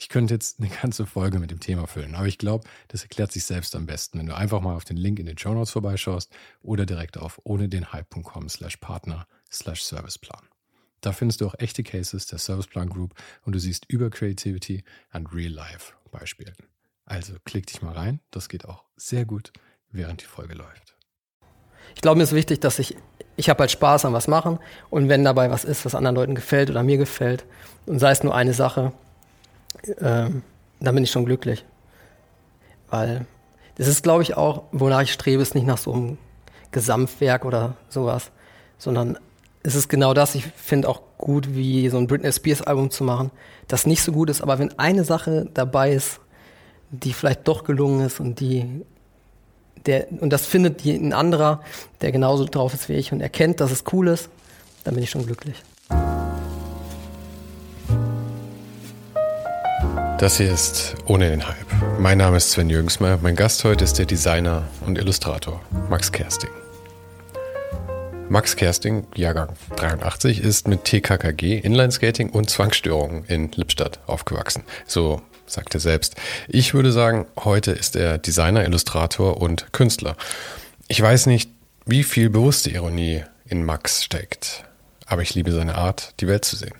Ich könnte jetzt eine ganze Folge mit dem Thema füllen, aber ich glaube, das erklärt sich selbst am besten, wenn du einfach mal auf den Link in den Show Notes vorbeischaust oder direkt auf ohne den Hype.com slash Partner slash Serviceplan. Da findest du auch echte Cases der Serviceplan Group und du siehst über Creativity and Real Life Beispielen. Also klick dich mal rein, das geht auch sehr gut, während die Folge läuft. Ich glaube, mir ist wichtig, dass ich, ich habe halt Spaß an was machen und wenn dabei was ist, was anderen Leuten gefällt oder mir gefällt und sei es nur eine Sache, ähm, dann bin ich schon glücklich. Weil das ist, glaube ich, auch, wonach ich strebe, ist nicht nach so einem Gesamtwerk oder sowas, sondern es ist genau das. Ich finde auch gut, wie so ein Britney Spears Album zu machen, das nicht so gut ist, aber wenn eine Sache dabei ist, die vielleicht doch gelungen ist und die der, und das findet ein anderer, der genauso drauf ist wie ich und erkennt, dass es cool ist, dann bin ich schon glücklich. Das hier ist Ohne den Hype. Mein Name ist Sven Jürgensmer. Mein Gast heute ist der Designer und Illustrator Max Kersting. Max Kersting, Jahrgang 83, ist mit TKKG, Inlineskating und Zwangsstörungen in Lippstadt aufgewachsen. So sagt er selbst. Ich würde sagen, heute ist er Designer, Illustrator und Künstler. Ich weiß nicht, wie viel bewusste Ironie in Max steckt, aber ich liebe seine Art, die Welt zu sehen.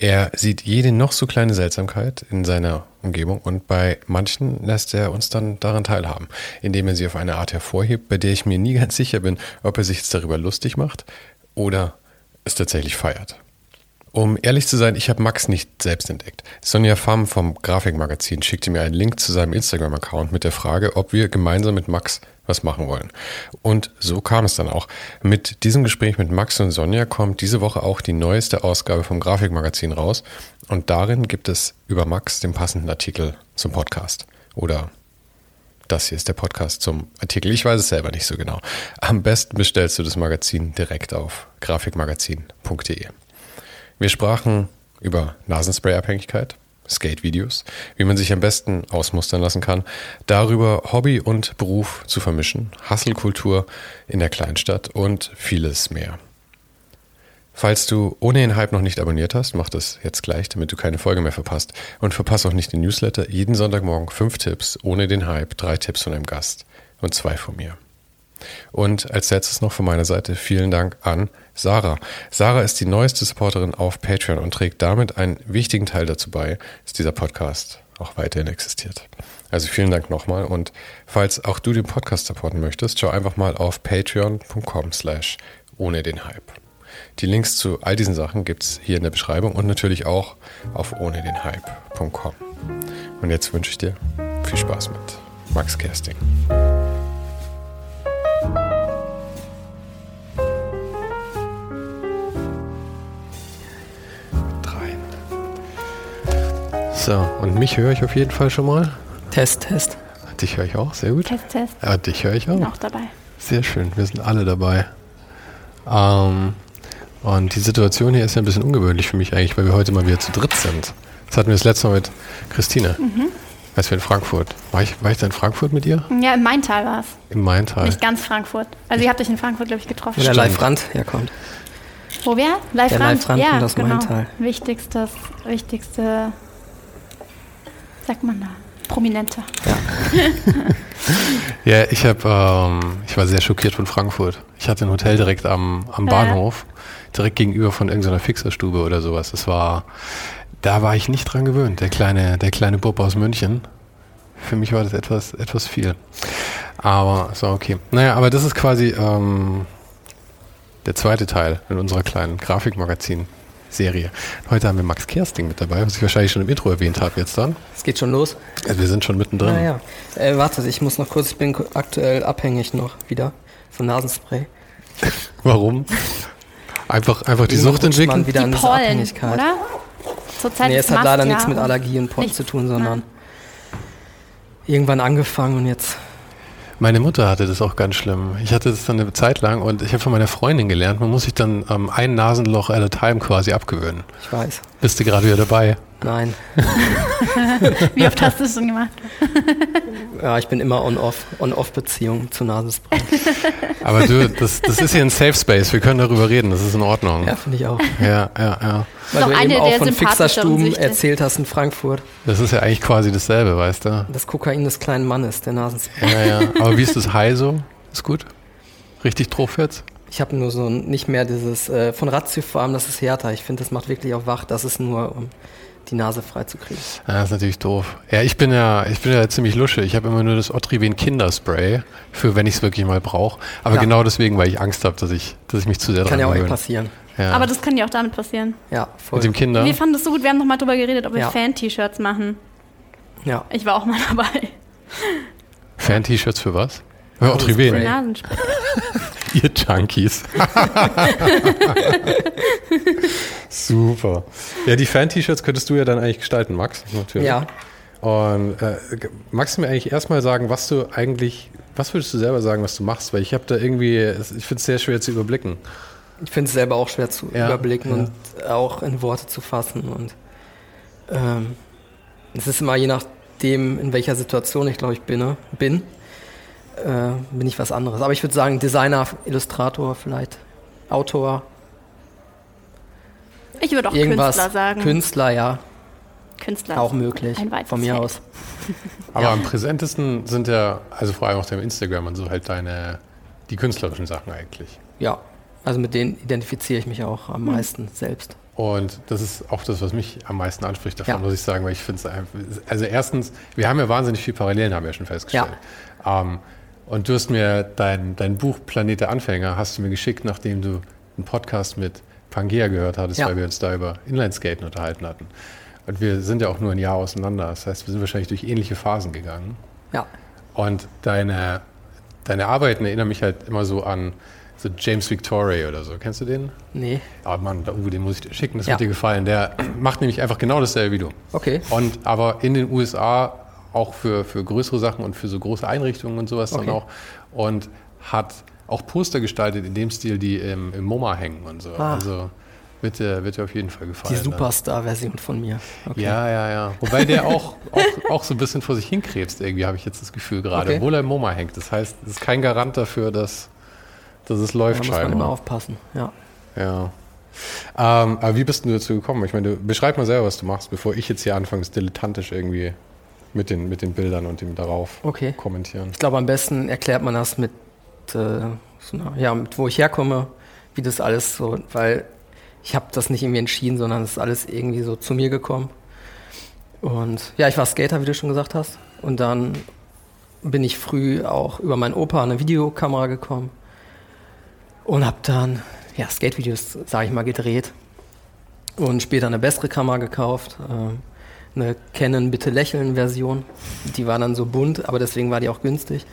Er sieht jede noch so kleine Seltsamkeit in seiner Umgebung und bei manchen lässt er uns dann daran teilhaben, indem er sie auf eine Art hervorhebt, bei der ich mir nie ganz sicher bin, ob er sich jetzt darüber lustig macht oder es tatsächlich feiert. Um ehrlich zu sein, ich habe Max nicht selbst entdeckt. Sonja Pham vom Grafikmagazin schickte mir einen Link zu seinem Instagram-Account mit der Frage, ob wir gemeinsam mit Max was machen wollen. Und so kam es dann auch. Mit diesem Gespräch mit Max und Sonja kommt diese Woche auch die neueste Ausgabe vom Grafikmagazin raus. Und darin gibt es über Max den passenden Artikel zum Podcast. Oder das hier ist der Podcast zum Artikel. Ich weiß es selber nicht so genau. Am besten bestellst du das Magazin direkt auf grafikmagazin.de. Wir sprachen über Nasenspray-Abhängigkeit, Skate-Videos, wie man sich am besten ausmustern lassen kann, darüber Hobby und Beruf zu vermischen, Hasselkultur in der Kleinstadt und vieles mehr. Falls du ohne den Hype noch nicht abonniert hast, mach das jetzt gleich, damit du keine Folge mehr verpasst. Und verpasse auch nicht den Newsletter. Jeden Sonntagmorgen fünf Tipps ohne den Hype, drei Tipps von einem Gast und zwei von mir. Und als letztes noch von meiner Seite vielen Dank an Sarah. Sarah ist die neueste Supporterin auf Patreon und trägt damit einen wichtigen Teil dazu bei, dass dieser Podcast auch weiterhin existiert. Also vielen Dank nochmal und falls auch du den Podcast supporten möchtest, schau einfach mal auf patreon.com slash ohne den Hype. Die Links zu all diesen Sachen gibt es hier in der Beschreibung und natürlich auch auf ohne den Hype.com. Und jetzt wünsche ich dir viel Spaß mit Max Kersting. So, und mich höre ich auf jeden Fall schon mal. Test, Test. Dich höre ich auch, sehr gut. Test, Test. Ja, dich höre ich auch. Bin auch dabei. Sehr schön, wir sind alle dabei. Ähm, und die Situation hier ist ja ein bisschen ungewöhnlich für mich eigentlich, weil wir heute mal wieder zu dritt sind. Das hatten wir das letzte Mal mit Christine. Mhm. Als wir in Frankfurt. War ich, war ich da in Frankfurt mit ihr? Ja, im Maintal war es. Im Maintal. Nicht ganz Frankfurt. Also ihr habt euch in Frankfurt, glaube ich, getroffen. Wo der Live Rand herkommt. Wo wer? Live Der Rand. Live ja, kommt aus genau. Maintal. Wichtigstes, wichtigste, sagt man da, Prominente. Ja, ich habe, ähm, ich war sehr schockiert von Frankfurt. Ich hatte ein Hotel direkt am, am Ja. Bahnhof, direkt gegenüber von irgendeiner Fixerstube oder sowas. Das war, da war ich nicht dran gewöhnt. Der kleine, der kleine Bub aus München. Für mich war das etwas, etwas viel. Aber so okay. Naja, aber das ist quasi ähm, der zweite Teil in unserer kleinen Grafikmagazin-Serie. Heute haben wir Max Kersting mit dabei, was ich wahrscheinlich schon im Intro erwähnt habe jetzt dann. Es geht schon los. Also wir sind schon mittendrin. Naja. Äh, warte, ich muss noch kurz, ich bin aktuell abhängig noch wieder von Nasenspray. Warum? Einfach, einfach die Sucht entwickeln? wieder Die diese Pollen, Abhängigkeit. oder? Zurzeit Nee, es hat leider ja. nichts mit Allergie und Pollen zu tun, sondern irgendwann angefangen und jetzt. Meine Mutter hatte das auch ganz schlimm. Ich hatte das dann eine Zeit lang und ich habe von meiner Freundin gelernt, man muss sich dann ähm, ein Nasenloch at a time quasi abgewöhnen. Ich weiß. Bist du gerade wieder dabei? Nein. Wie oft hast du es schon gemacht? Ja, ich bin immer on-off, on-off-Beziehung zu Nasenspray. Aber du, das, das ist hier ein Safe Space. Wir können darüber reden. Das ist in Ordnung. Ja, finde ich auch. Ja, ja, ja. Weil du eine eben auch von Fixerstuben erzählt hast in Frankfurt. Das ist ja eigentlich quasi dasselbe, weißt du? Das Kokain des kleinen Mannes, der Nasenspray. Ja, ja. Aber wie ist das High so? Ist gut? Richtig drauf jetzt? Ich habe nur so nicht mehr dieses äh, von Ratiofarm, das ist härter. Ich finde, das macht wirklich auch wach. Das ist nur, um die Nase frei zu kriegen. Ja, das ist natürlich doof. Ja, ich bin ja, ich bin ja ziemlich lusche. Ich habe immer nur das Otriven Kinderspray für, wenn ich es wirklich mal brauche. Aber Ja. genau deswegen, weil ich Angst habe, dass ich, dass ich mich zu sehr Kann ja auch echt gewöhne. passieren. Ja. Aber das kann ja auch damit passieren. Ja, voll. Mit dem Kinder. Wir fanden das so gut, wir haben noch mal drüber geredet, ob wir Ja. Fan-T-Shirts machen. ja. Ich war auch mal dabei. Fan-T-Shirts für was? Nasenspray. Otriven. Nasenspray. Ihr Junkies. Super. Ja, die Fan-T-Shirts könntest du ja dann eigentlich gestalten, Max. Natürlich. Ja. Und äh, magst du mir eigentlich erstmal sagen, was du eigentlich, was würdest du selber sagen, was du machst? Weil ich habe da irgendwie, ich finde es sehr schwer zu überblicken. Ich finde es selber auch schwer zu Ja, überblicken ja. und auch in Worte zu fassen. Und ähm, es ist immer je nachdem, in welcher Situation ich glaube ich bin, ne? bin, äh, bin ich was anderes. Aber ich würde sagen, Designer, Illustrator vielleicht, Autor, Ich würde auch irgendwas. Künstler sagen. Künstler, ja, Künstler. auch möglich. Von mir Feld. aus. Aber Ja. am präsentesten sind ja, also vor allem auf deinem Instagram und so halt deine, die künstlerischen Sachen eigentlich. Ja, also mit denen identifiziere ich mich auch Hm. am meisten selbst. Und das ist auch das, was mich am meisten anspricht davon, Ja. muss ich sagen, weil ich finde es einfach, also erstens, wir haben ja wahnsinnig viel Parallelen, haben wir ja schon festgestellt. Ähm, und du hast mir dein, dein Buch Planet der Anfänger, hast du mir geschickt, nachdem du einen Podcast mit Pangea gehört hattest, Ja. weil wir uns da über Inlineskaten unterhalten hatten. Und wir sind ja auch nur ein Jahr auseinander, das heißt, wir sind wahrscheinlich durch ähnliche Phasen gegangen. Ja, Und deine, deine Arbeiten erinnern mich halt immer so an so James Victoria oder so. Kennst du den? nee, Aber Mann, der Uwe, den muss ich dir schicken, das Ja. wird dir gefallen. Der macht nämlich einfach genau dasselbe wie du. okay. Und aber in den USA auch für, für größere Sachen und für so große Einrichtungen und sowas Okay. dann auch. Und hat auch Poster gestaltet in dem Stil, die im, im MoMA hängen und so. Ah. Also wird dir, wird dir auf jeden Fall Die gefallen. ne? Superstar-Version von mir. Okay. Ja, ja, ja. Wobei der auch, auch, auch so ein bisschen vor sich hinkrebst, irgendwie, habe ich jetzt das Gefühl gerade, Okay. obwohl er im MoMA hängt. Das heißt, es ist kein Garant dafür, dass, dass es Da läuft muss man immer aufpassen. Ja. Ja. Ähm, aber wie bist du dazu gekommen? Ich meine, du, beschreib mal selber, was du machst, bevor ich jetzt hier anfange, dilettantisch irgendwie mit den, mit den Bildern und dem darauf Okay. kommentieren. Ich glaube, am besten erklärt man das mit, äh, so einer, ja, mit wo ich herkomme, wie das alles so, weil ich habe das nicht irgendwie entschieden, sondern es ist alles irgendwie so zu mir gekommen. Und ja, ich war Skater, wie du schon gesagt hast. Und dann bin ich früh auch über meinen Opa an eine Videokamera gekommen und habe dann ja, Skate-Videos, sage ich mal, gedreht. Und später eine bessere Kamera gekauft, ähm, eine Canon Bitte Lächeln Version. Die war dann so bunt, aber deswegen war die auch günstig.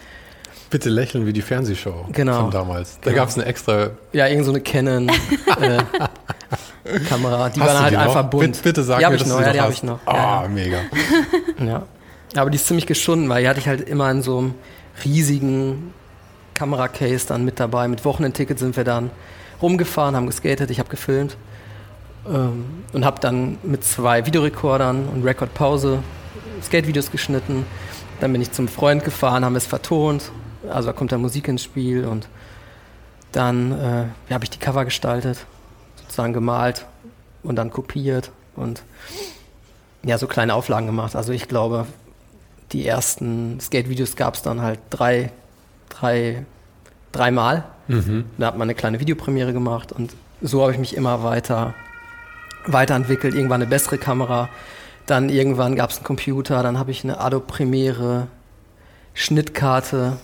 Bitte lächeln wie die Fernsehshow Genau. von damals. Da Genau. gab es eine extra. Ja, irgend so eine Canon äh, Kamera. Die Hast war du halt die noch? einfach bunt. Bitte, bitte sag die mir, ich dass noch, du ja, die noch habe ich noch. Ah, Ja, mega. ja. Aber die ist ziemlich geschunden, weil die hatte ich halt immer in so einem riesigen Kameracase dann mit dabei. Mit Wochenendticket sind wir dann rumgefahren, haben geskatet, ich habe gefilmt ähm, und habe dann mit zwei Videorekordern und Rekordpause Skatevideos geschnitten. Dann bin ich zum Freund gefahren, haben es vertont. Also da kommt dann Musik ins Spiel und dann äh, habe ich die Cover gestaltet, sozusagen gemalt und dann kopiert und ja, so kleine Auflagen gemacht. Also ich glaube, die ersten Skate-Videos gab es dann halt drei, drei, dreimal. Mhm. Da hat man eine kleine Videopremiere gemacht und so habe ich mich immer weiter weiterentwickelt. Irgendwann eine bessere Kamera, dann irgendwann gab es einen Computer, dann habe ich eine Adobe Premiere Schnittkarte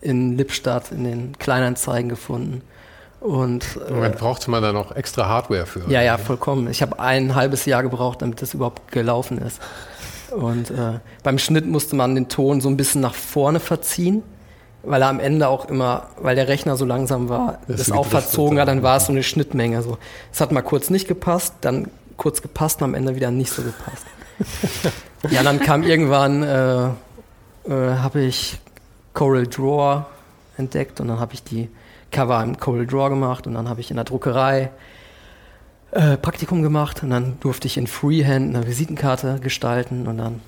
in Lippstadt in den Kleinanzeigen gefunden Und Im Moment brauchte man da noch extra Hardware für. ja, ja, vollkommen. Ich habe ein halbes Jahr gebraucht, damit das überhaupt gelaufen ist. Und äh, beim Schnitt musste man den Ton so ein bisschen nach vorne verziehen, weil er am Ende auch immer, weil der Rechner so langsam war, Das das auch verzogen hat, dann dann. war es so eine Schnittmenge. So. Es hat mal kurz nicht gepasst, dann kurz gepasst und am Ende wieder nicht so gepasst. ja, dann kam irgendwann, äh, äh, habe ich Coral Draw entdeckt und dann habe ich die Cover im Coral Draw gemacht und dann habe ich in der Druckerei äh, Praktikum gemacht und dann durfte ich in Freehand eine Visitenkarte gestalten und dann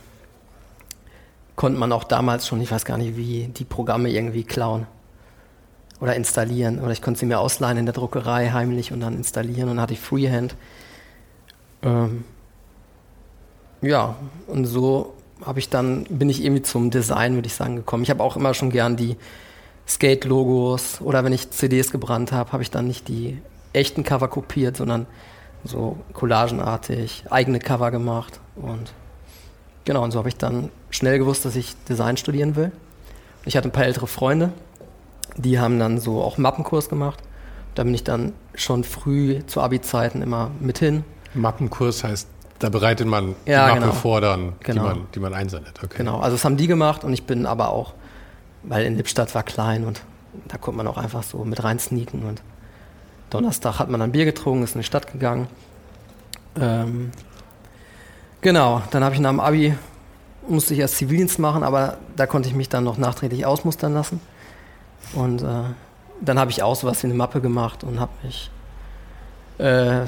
konnte man auch damals schon, ich weiß gar nicht wie, die Programme irgendwie klauen oder installieren oder ich konnte sie mir ausleihen in der Druckerei heimlich und dann installieren und dann hatte ich Freehand. Ähm, ja, und so habe ich dann, bin ich irgendwie zum Design, würde ich sagen, gekommen. Ich habe auch immer schon gern die Skate-Logos oder wenn ich CDs gebrannt habe, habe ich dann nicht die echten Cover kopiert, sondern so collagenartig eigene Cover gemacht und genau, und so habe ich dann schnell gewusst, dass ich Design studieren will. Ich hatte ein paar ältere Freunde, die haben dann so auch Mappenkurs gemacht. Da bin ich dann schon früh zu Abi-Zeiten immer mit hin. Mappenkurs heißt, da bereitet man Ja, die Mappe genau. vor, dann, Genau. die, man, die man einsendet. Okay. Genau, also das haben die gemacht und ich bin aber auch, weil in Lippstadt war klein und da konnte man auch einfach so mit rein sneaken und Donnerstag hat man dann Bier getrunken, ist in die Stadt gegangen. Ähm, genau, dann habe ich nach dem Abi, musste ich erst Zivildienst machen, aber da konnte ich mich dann noch nachträglich ausmustern lassen. Und äh, dann habe ich auch sowas wie eine Mappe gemacht und habe mich äh,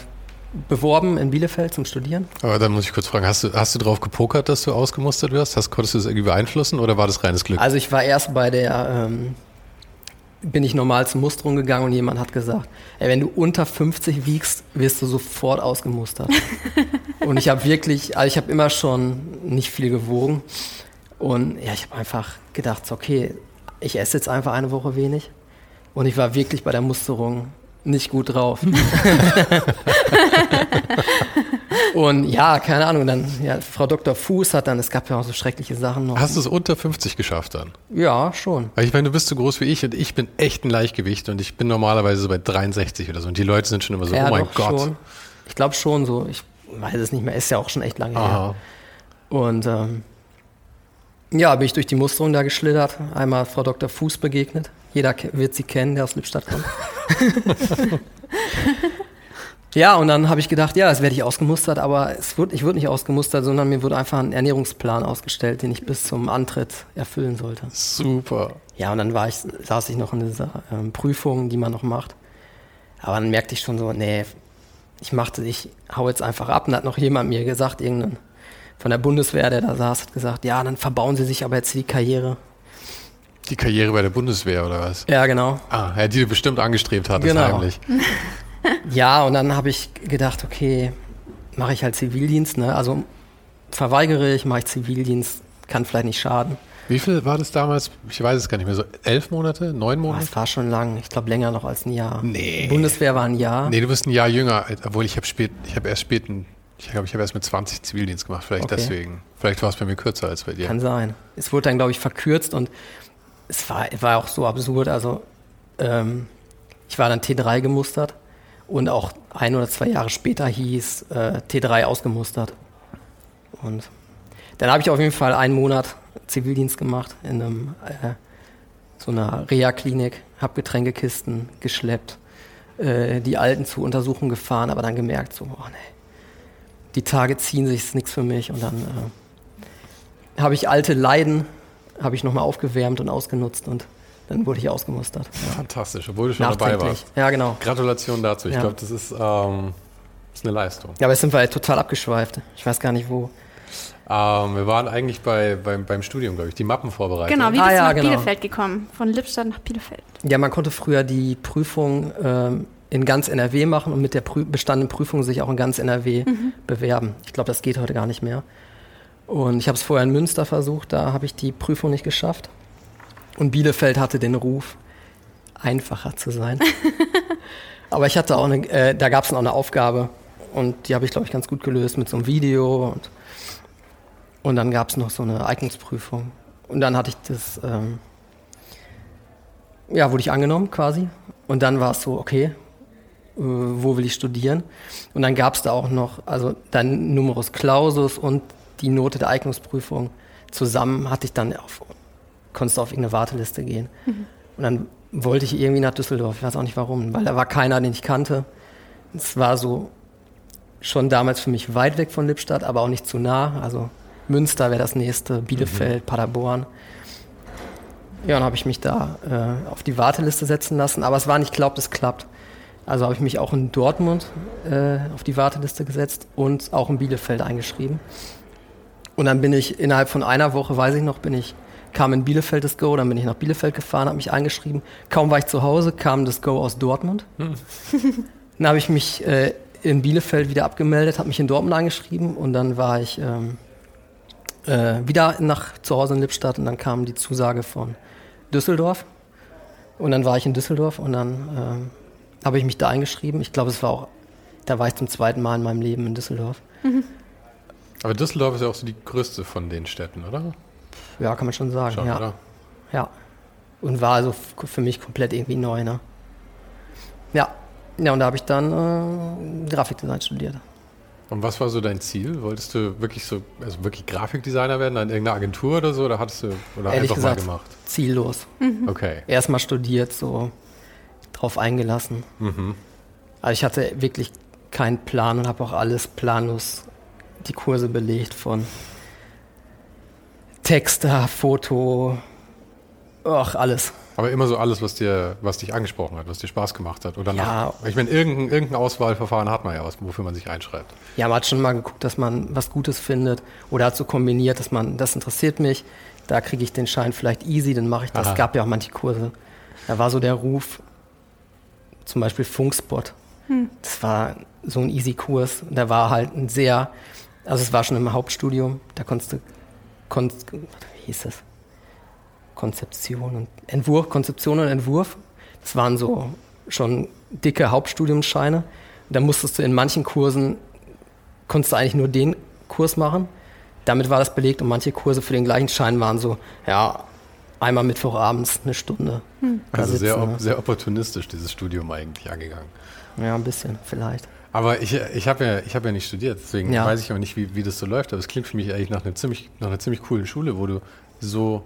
beworben in Bielefeld zum Studieren. Aber dann muss ich kurz fragen, hast du, hast du drauf gepokert, dass du ausgemustert wirst? Hast, konntest du das irgendwie beeinflussen oder war das reines Glück? Also ich war erst bei der, ähm, bin ich normal zur Musterung gegangen und jemand hat gesagt, ey, wenn du unter 50 wiegst, wirst du sofort ausgemustert. und ich habe wirklich, also ich habe immer schon nicht viel gewogen und ja, ich habe einfach gedacht, okay, ich esse jetzt einfach eine Woche wenig und ich war wirklich bei der Musterung nicht gut drauf. und ja, keine Ahnung, dann, ja, Frau Dr. Fuß hat dann, es gab ja auch so schreckliche Sachen noch. Hast du es unter 50 geschafft dann? Ja, schon. Weil ich meine, du bist so groß wie ich und ich bin echt ein Leichtgewicht und ich bin normalerweise so bei 63 oder so. Und die Leute sind schon immer so, ja, oh mein doch, Gott. Schon. Ich glaube schon so. Ich weiß es nicht mehr. Ist ja auch schon echt lange her. Aha. Und ähm, ja, bin ich durch die Musterung da geschlittert. Einmal Frau Dr. Fuß begegnet. Jeder wird sie kennen, der aus Lippstadt kommt. ja, und dann habe ich gedacht, ja, jetzt werde ich ausgemustert, aber es wird, ich wurde nicht ausgemustert, sondern mir wurde einfach ein Ernährungsplan ausgestellt, den ich bis zum Antritt erfüllen sollte. Super. Ja, und dann war ich, saß ich noch in dieser ähm, Prüfung, die man noch macht. Aber dann merkte ich schon so, nee, ich machte, ich hau jetzt einfach ab. Und dann hat noch jemand mir gesagt, irgendein von der Bundeswehr, der da saß, hat gesagt, ja, dann verbauen Sie sich aber jetzt die Karriere. Die Karriere bei der Bundeswehr oder was? Ja, genau. Ah, ja, die du bestimmt angestrebt hattest Genau. heimlich. Ja, und dann habe ich gedacht, okay, mache ich halt Zivildienst, ne? Also verweigere ich, mache ich Zivildienst, kann vielleicht nicht schaden. Wie viel war das damals? Ich weiß es gar nicht mehr. So elf Monate? Neun Boah, Monate? es war schon lang, ich glaube länger noch als ein Jahr. Nee. Bundeswehr war ein Jahr. Nee, du bist ein Jahr jünger, obwohl ich habe spät, ich habe erst späten, ich glaube, ich habe erst mit 20 Zivildienst gemacht, vielleicht Okay. deswegen. Vielleicht war es bei mir kürzer als bei dir. Kann sein. Es wurde dann, glaube ich, verkürzt und es war, war auch so absurd. Also, ähm, ich war dann T3 gemustert und auch ein oder zwei Jahre später hieß äh, T3 ausgemustert. Und dann habe ich auf jeden Fall einen Monat Zivildienst gemacht in einem, äh, so einer Reha-Klinik, habe Getränkekisten geschleppt, äh, die Alten zur Untersuchung gefahren, aber dann gemerkt, so, oh nee, die Tage ziehen sich, ist nichts für mich und dann äh, habe ich alte Leiden, habe ich nochmal aufgewärmt und ausgenutzt und dann wurde ich ausgemustert. Ja. Fantastisch, obwohl du schon dabei warst. Ja, genau. Gratulation dazu. Ich Ja. glaube, das ist, ähm, ist eine Leistung. Ja, aber jetzt sind wir halt total abgeschweift. Ich weiß gar nicht wo. Ähm, wir waren eigentlich bei, beim, beim Studium, glaube ich, die Mappenvorbereitung. Genau, wie Ah, bist ja, du nach genau. Bielefeld gekommen? Von Lippstadt nach Bielefeld. Ja, man konnte früher die Prüfung ähm, in ganz NRW machen und mit der Prü bestandenen Prüfung sich auch in ganz NRW bewerben. Ich glaube, das geht heute gar nicht mehr. Und ich habe es vorher in Münster versucht, da habe ich die Prüfung nicht geschafft. Und Bielefeld hatte den Ruf, einfacher zu sein. Aber ich hatte auch eine, äh, da gab es auch eine Aufgabe und die habe ich, glaube ich, ganz gut gelöst mit so einem Video und, und dann gab es noch so eine Und dann hatte ich das, ähm, ja, wurde ich angenommen quasi. Und Und dann war es so, okay, äh, wo will ich studieren? Und dann gab es da auch noch, also dann Numerus Clausus und die Note der Eignungsprüfung zusammen hatte ich dann auf, konntest du auf irgendeine Warteliste gehen. Mhm. Und dann wollte ich irgendwie nach Düsseldorf, ich weiß auch nicht warum, weil da war keiner, den ich kannte. Es war so schon damals für mich weit weg von Lippstadt, aber auch nicht zu nah. Also Münster wäre das nächste, Bielefeld, mhm. Paderborn. Ja, dann habe ich mich da äh, auf die Warteliste setzen lassen, aber es war nicht glaubt, es klappt. Also habe ich mich auch in Dortmund äh, auf die Warteliste gesetzt und auch in Bielefeld eingeschrieben. Und dann bin ich innerhalb von einer Woche, weiß ich noch, bin ich, kam in Bielefeld das Go, dann bin ich nach Bielefeld gefahren, habe mich eingeschrieben. Kaum war ich zu Hause, kam das Go aus Dortmund. Hm. dann habe ich mich äh, in Bielefeld wieder abgemeldet, habe mich in Dortmund eingeschrieben und dann war ich ähm, äh, wieder nach zu Hause in Lippstadt und dann kam die Zusage von Düsseldorf. Und dann war ich in Düsseldorf und dann äh, habe ich mich da eingeschrieben. Ich glaube, es war auch, da war ich zum zweiten Mal in meinem Leben in Düsseldorf. Mhm. Aber Düsseldorf ist ja auch so die größte von den Städten, oder? Ja, kann man schon sagen, schon, ja. Oder? Ja. Und war also für mich komplett irgendwie neu, ne? Ja. Ja, und da habe ich dann äh, Grafikdesign studiert. Und was war so dein Ziel? Wolltest du wirklich so, also wirklich Grafikdesigner werden an irgendeiner Agentur oder so? Oder hattest du oder Ehrlich einfach gesagt, mal gemacht? Ziellos. Mhm. Okay. Erstmal studiert, so drauf eingelassen. Mhm. Also ich hatte wirklich keinen Plan und habe auch alles planlos die Kurse belegt von Texter, Foto, ach, alles. Aber immer so alles, was dir, was dich angesprochen hat, was dir Spaß gemacht hat. Oder ja. nach, ich meine, irgendein, irgendein Auswahlverfahren hat man ja, wofür man sich einschreibt. Ja, man hat schon mal geguckt, dass man was Gutes findet oder hat so kombiniert, dass man, das interessiert mich, da kriege ich den Schein vielleicht easy, dann mache ich das. Es gab ja auch manche Kurse. Da war so der Ruf, zum Beispiel Funkspot. Hm. Das war so ein easy Kurs. Da war halt ein sehr, also es war schon im Hauptstudium, da konntest du, konntest, wie hieß das? Konzeption und Entwurf, Konzeption und Entwurf. Das waren so schon dicke Hauptstudiumsscheine. Da musstest du in manchen Kursen, konntest du eigentlich nur den Kurs machen. Damit war das belegt und manche Kurse für den gleichen Schein waren so, ja, einmal Mittwochabends eine Stunde. Hm. Also sitzen, sehr, sehr opportunistisch dieses Studium eigentlich angegangen. Ja, ein bisschen, vielleicht. Aber ich, ich habe ja, hab ja nicht studiert, deswegen ja. weiß ich auch nicht, wie, wie das so läuft. Aber es klingt für mich eigentlich nach einer, ziemlich, nach einer ziemlich coolen Schule, wo du so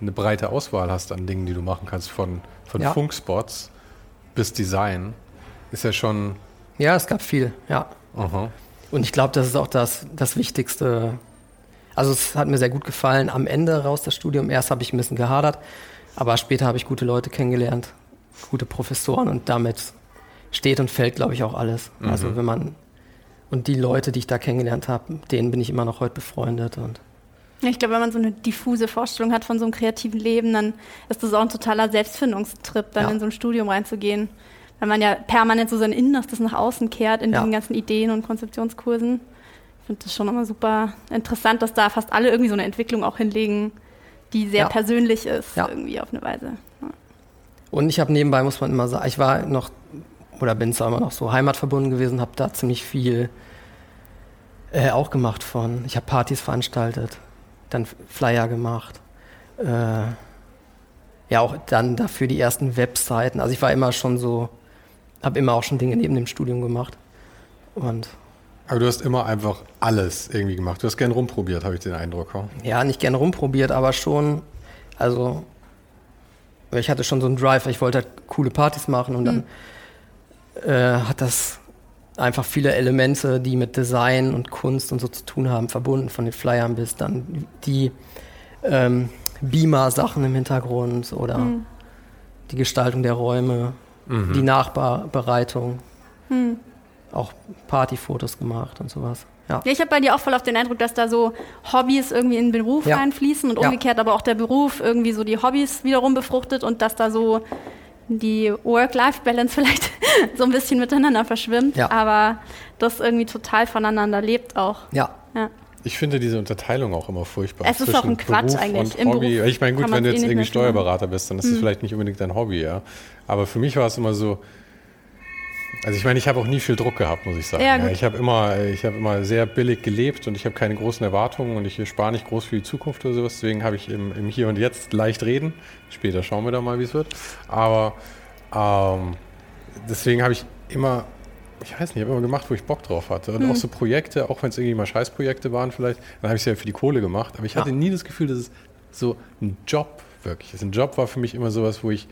eine breite Auswahl hast an Dingen, die du machen kannst, von, von ja. Funkspots bis Design. Ist ja schon. Ja, es gab viel, ja. Aha. Und ich glaube, das ist auch das, das Wichtigste. Also es hat mir sehr gut gefallen. Am Ende raus das Studium. Erst habe ich ein bisschen gehadert, aber später habe ich gute Leute kennengelernt, gute Professoren und damit steht und fällt, glaube ich, auch alles. Mhm. Also wenn man und die Leute, die ich da kennengelernt habe, denen bin ich immer noch heute befreundet und ich glaube, wenn man so eine diffuse Vorstellung hat von so einem kreativen Leben, dann ist das auch ein totaler Selbstfindungstrip, dann ja. in so ein Studium reinzugehen. Weil man ja permanent so sein Innerstes nach außen kehrt in ja. diesen ganzen Ideen und Konzeptionskursen. Ich finde das schon immer super interessant, dass da fast alle irgendwie so eine Entwicklung auch hinlegen, die sehr ja. persönlich ist, irgendwie auf eine Weise. Und ich habe nebenbei, muss man immer sagen, ich war noch oder bin zwar immer noch so heimatverbunden gewesen, habe da ziemlich viel äh, auch gemacht von. Ich habe Partys veranstaltet, dann Flyer gemacht. Äh, ja, auch dann dafür die ersten Webseiten. Also ich war immer schon so, habe immer auch schon Dinge neben dem Studium gemacht. Und aber du hast immer einfach alles irgendwie gemacht. Du hast gern rumprobiert, habe ich den Eindruck. Ja, nicht gern rumprobiert, aber schon, also ich hatte schon so einen Drive, ich wollte halt coole Partys machen und dann mhm. Äh, hat das einfach viele Elemente, die mit Design und Kunst und so zu tun haben, verbunden, von den Flyern bis dann die ähm, Beamer-Sachen im Hintergrund oder mhm. die Gestaltung der Räume, mhm. die Nachbereitung, mhm. auch Partyfotos gemacht und sowas. Ja. ja ich habe bei dir auch voll auf den Eindruck, dass da so Hobbys irgendwie in den Beruf ja. reinfließen und umgekehrt ja. aber auch der Beruf irgendwie so die Hobbys wiederum befruchtet und dass da so die Work-Life-Balance vielleicht so ein bisschen miteinander verschwimmt, ja. aber das irgendwie total voneinander lebt auch. Ja. ja. Ich finde diese Unterteilung auch immer furchtbar. Es ist auch ein Quatsch Beruf eigentlich. Und Hobby. ich meine, gut, wenn du jetzt eh irgendwie Steuerberater bist, dann ist es hm. vielleicht nicht unbedingt dein Hobby, ja. Aber für mich war es immer so, also ich meine, ich habe auch nie viel Druck gehabt, muss ich sagen. Ja, ich habe immer, ich habe immer sehr billig gelebt und ich habe keine großen Erwartungen und ich spare nicht groß für die Zukunft oder sowas. Deswegen habe ich im, im, Hier und Jetzt leicht reden. Später schauen wir da mal, wie es wird. Aber Ähm, deswegen habe ich immer, ich weiß nicht, ich habe immer gemacht, wo ich Bock drauf hatte. Und mhm. auch so Projekte, auch wenn es irgendwie mal Scheißprojekte waren vielleicht, dann habe ich es ja für die Kohle gemacht. Aber ich hatte ja. nie das Gefühl, dass es so ein Job wirklich ist. Ein Job war für mich immer sowas, wo ich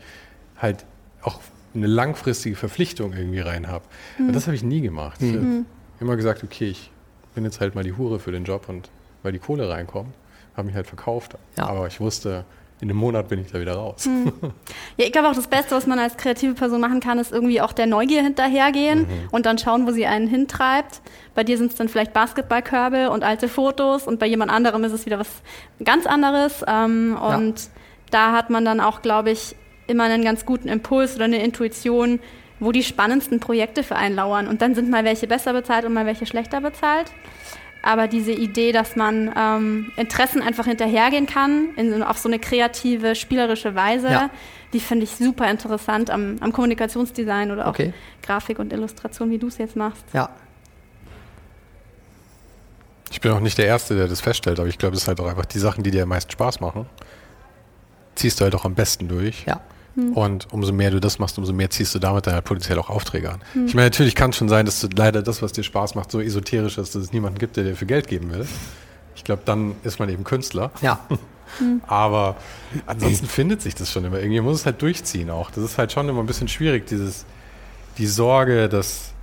halt auch eine langfristige Verpflichtung irgendwie rein habe. Mhm. Und das habe ich nie gemacht. Mhm. Ich habe immer gesagt, okay, ich bin jetzt halt mal die Hure für den Job und weil die Kohle reinkommt, habe mich halt verkauft. Ja. Aber ich wusste, in einem Monat bin ich da wieder raus. Mhm. Ja, ich glaube auch, das Beste, was man als kreative Person machen kann, ist irgendwie auch der Neugier hinterhergehen mhm. und dann schauen, wo sie einen hintreibt. Bei dir sind es dann vielleicht Basketballkörbe und alte Fotos und bei jemand anderem ist es wieder was ganz anderes. Ähm, und ja. da hat man dann auch, glaube ich, immer einen ganz guten Impuls oder eine Intuition, wo die spannendsten Projekte für einen lauern. Und dann sind mal welche besser bezahlt und mal welche schlechter bezahlt. Aber diese Idee, dass man ähm, Interessen einfach hinterhergehen kann, in, auf so eine kreative, spielerische Weise, ja. die finde ich super interessant am, am Kommunikationsdesign oder auch okay. Grafik und Illustration, wie du es jetzt machst. Ja. Ich bin auch nicht der Erste, der das feststellt, aber ich glaube, es ist halt auch einfach die Sachen, die dir am meisten Spaß machen, ziehst du halt auch am besten durch. Ja. Hm. Und umso mehr du das machst, umso mehr ziehst du damit dann halt potenziell auch Aufträge an. Hm. Ich meine, natürlich kann es schon sein, dass du leider das, was dir Spaß macht, so esoterisch ist, dass es niemanden gibt, der dir für Geld geben will. Ich glaube, dann ist man eben Künstler. Ja. Hm. Aber ansonsten findet sich das schon immer. Irgendwie muss es halt durchziehen auch. Das ist halt schon immer ein bisschen schwierig, dieses, die Sorge, dass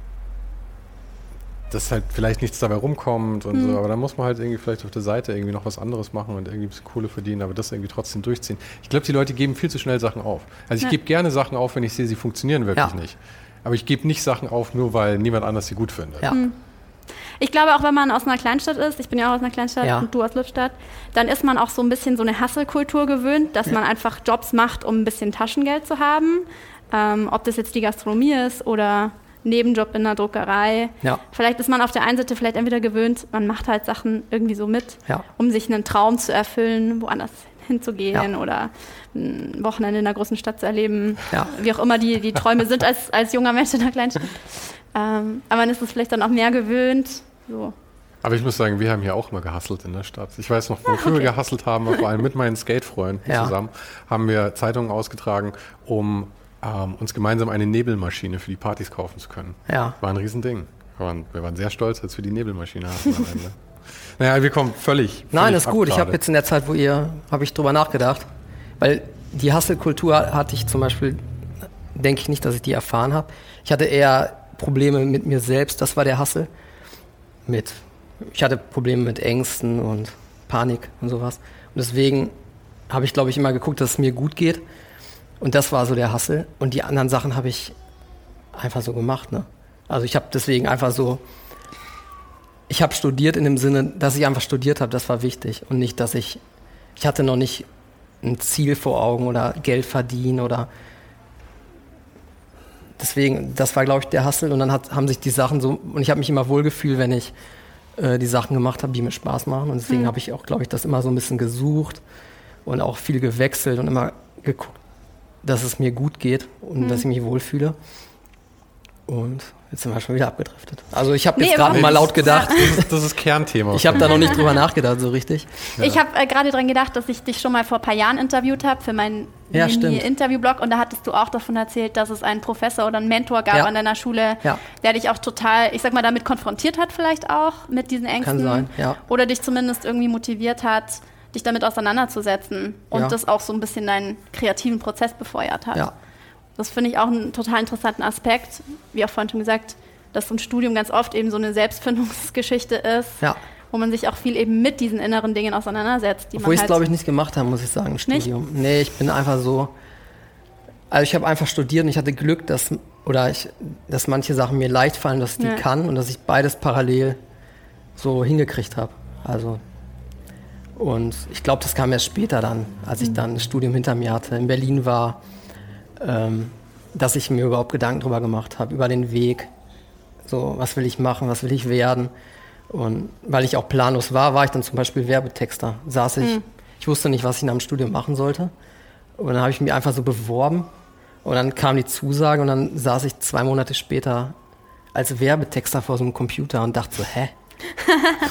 dass halt vielleicht nichts dabei rumkommt und mhm. so, aber dann muss man halt irgendwie vielleicht auf der Seite irgendwie noch was anderes machen und irgendwie ein bisschen Kohle verdienen, aber das irgendwie trotzdem durchziehen. Ich glaube, die Leute geben viel zu schnell Sachen auf. Also ich ja. gebe gerne Sachen auf, wenn ich sehe, sie funktionieren wirklich ja. nicht. Aber ich gebe nicht Sachen auf, nur weil niemand anders sie gut findet. Ja. Mhm. Ich glaube auch, wenn man aus einer Kleinstadt ist, ich bin ja auch aus einer Kleinstadt ja. und du aus Lippstadt, dann ist man auch so ein bisschen so eine Hasselkultur gewöhnt, dass ja. man einfach Jobs macht, um ein bisschen Taschengeld zu haben. Ähm, ob das jetzt die Gastronomie ist oder Nebenjob in der Druckerei. Ja. Vielleicht ist man auf der einen Seite vielleicht entweder gewöhnt, man macht halt Sachen irgendwie so mit, ja. um sich einen Traum zu erfüllen, woanders hinzugehen ja. oder ein Wochenende in einer großen Stadt zu erleben, wie auch immer die, die Träume sind als, als junger Mensch in der Kleinstadt. Ähm, aber man ist es vielleicht dann auch mehr gewöhnt. So. Aber ich muss sagen, wir haben hier auch immer gehasselt in der Stadt. Ich weiß noch, wofür okay. wir gehasselt haben, vor allem mit meinen Skatefreunden zusammen, haben wir Zeitungen ausgetragen, um ähm, uns gemeinsam eine Nebelmaschine für die Partys kaufen zu können. Ja. War ein Riesending. Wir waren, wir waren sehr stolz, als wir die Nebelmaschine hatten am Ende. naja, wir kommen völlig. Nein, das ist gut. Ich habe jetzt in der Zeit, wo ihr, habe ich drüber nachgedacht. Weil die Hasselkultur hatte ich zum Beispiel, denke ich nicht, dass ich die erfahren habe. Ich hatte eher Probleme mit mir selbst, das war der Hassel. Mit, ich hatte Probleme mit Ängsten und Panik und sowas. Und deswegen habe ich, glaube ich, immer geguckt, dass es mir gut geht. Und das war so der Hassel. Und die anderen Sachen habe ich einfach so gemacht. Ne? Also ich habe deswegen einfach so, ich habe studiert in dem Sinne, dass ich einfach studiert habe, das war wichtig. Und nicht, dass ich, ich hatte noch nicht ein Ziel vor Augen oder Geld verdienen oder deswegen, das war, glaube ich, der Hassel. Und dann hat, haben sich die Sachen so, und ich habe mich immer wohlgefühlt, wenn ich äh, die Sachen gemacht habe, die mir Spaß machen. Und deswegen mhm. habe ich auch, glaube ich, das immer so ein bisschen gesucht und auch viel gewechselt und immer geguckt, dass es mir gut geht und mhm. dass ich mich wohlfühle. Und jetzt sind wir schon wieder abgedriftet. Also ich habe nee, jetzt gerade mal laut gedacht. Das ist, das ist Kernthema. Ich habe da noch nicht drüber nachgedacht, so richtig. Ja. Ich habe äh, gerade dran gedacht, dass ich dich schon mal vor ein paar Jahren interviewt habe für meinen ja, Interviewblog und da hattest du auch davon erzählt, dass es einen Professor oder einen Mentor gab ja. an deiner Schule, ja. der dich auch total, ich sag mal, damit konfrontiert hat vielleicht auch mit diesen Ängsten. Kann sein, ja. Oder dich zumindest irgendwie motiviert hat, dich damit auseinanderzusetzen und ja. das auch so ein bisschen deinen kreativen Prozess befeuert hat. Ja. Das finde ich auch einen total interessanten Aspekt, wie auch vorhin schon gesagt, dass so ein Studium ganz oft eben so eine Selbstfindungsgeschichte ist, ja. wo man sich auch viel eben mit diesen inneren Dingen auseinandersetzt. Die Obwohl ich es, halt glaube ich, nicht gemacht habe, muss ich sagen, Studium. Nicht? Nee, ich bin einfach so, also ich habe einfach studiert und ich hatte Glück, dass, oder ich, dass manche Sachen mir leicht fallen, dass ich die ja. kann und dass ich beides parallel so hingekriegt habe. Also und ich glaube, das kam erst später dann, als ich mhm. dann das Studium hinter mir hatte, in Berlin war, ähm, dass ich mir überhaupt Gedanken darüber gemacht habe, über den Weg. So, was will ich machen, was will ich werden? Und weil ich auch planlos war, war ich dann zum Beispiel Werbetexter. Saß ich, mhm. ich wusste nicht, was ich nach dem Studium machen sollte. Und dann habe ich mich einfach so beworben. Und dann kam die Zusage und dann saß ich zwei Monate später als Werbetexter vor so einem Computer und dachte so, hä?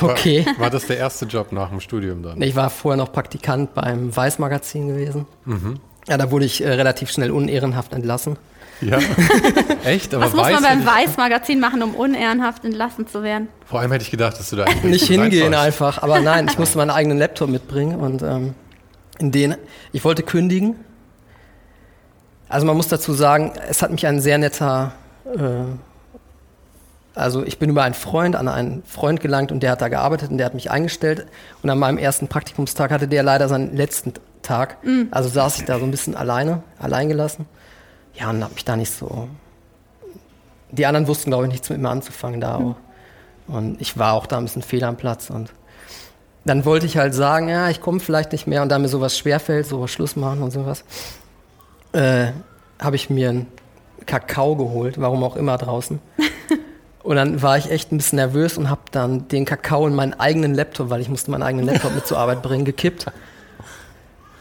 Okay. War, war, das der erste Job nach dem Studium dann? Ich war vorher noch Praktikant beim Weiß-Magazin gewesen. Mhm. Ja, da wurde ich äh, relativ schnell unehrenhaft entlassen. Ja, echt? Aber Was muss man beim Weiß-Magazin machen, um unehrenhaft entlassen zu werden? Vor allem hätte ich gedacht, dass du da eigentlich nicht hingehen einfach. Aber nein, ich musste meinen eigenen Laptop mitbringen und ähm, in den ich wollte kündigen. Also man muss dazu sagen, es hat mich ein sehr netter äh, also ich bin über einen Freund an einen Freund gelangt und der hat da gearbeitet und der hat mich eingestellt. Und an meinem ersten Praktikumstag hatte der leider seinen letzten Tag. Mhm. Also saß ich da so ein bisschen alleine, allein gelassen. Ja, und hab mich da nicht so. Die anderen wussten, glaube ich, nichts mit mir anzufangen da mhm. auch. Und ich war auch da ein bisschen fehl am Platz. Und dann wollte ich halt sagen, ja, ich komme vielleicht nicht mehr. Und da mir sowas schwerfällt, so Schluss machen und sowas, äh, habe ich mir einen Kakao geholt, warum auch immer draußen. Und dann war ich echt ein bisschen nervös und habe dann den Kakao in meinen eigenen Laptop, weil ich musste meinen eigenen Laptop mit zur Arbeit bringen, gekippt.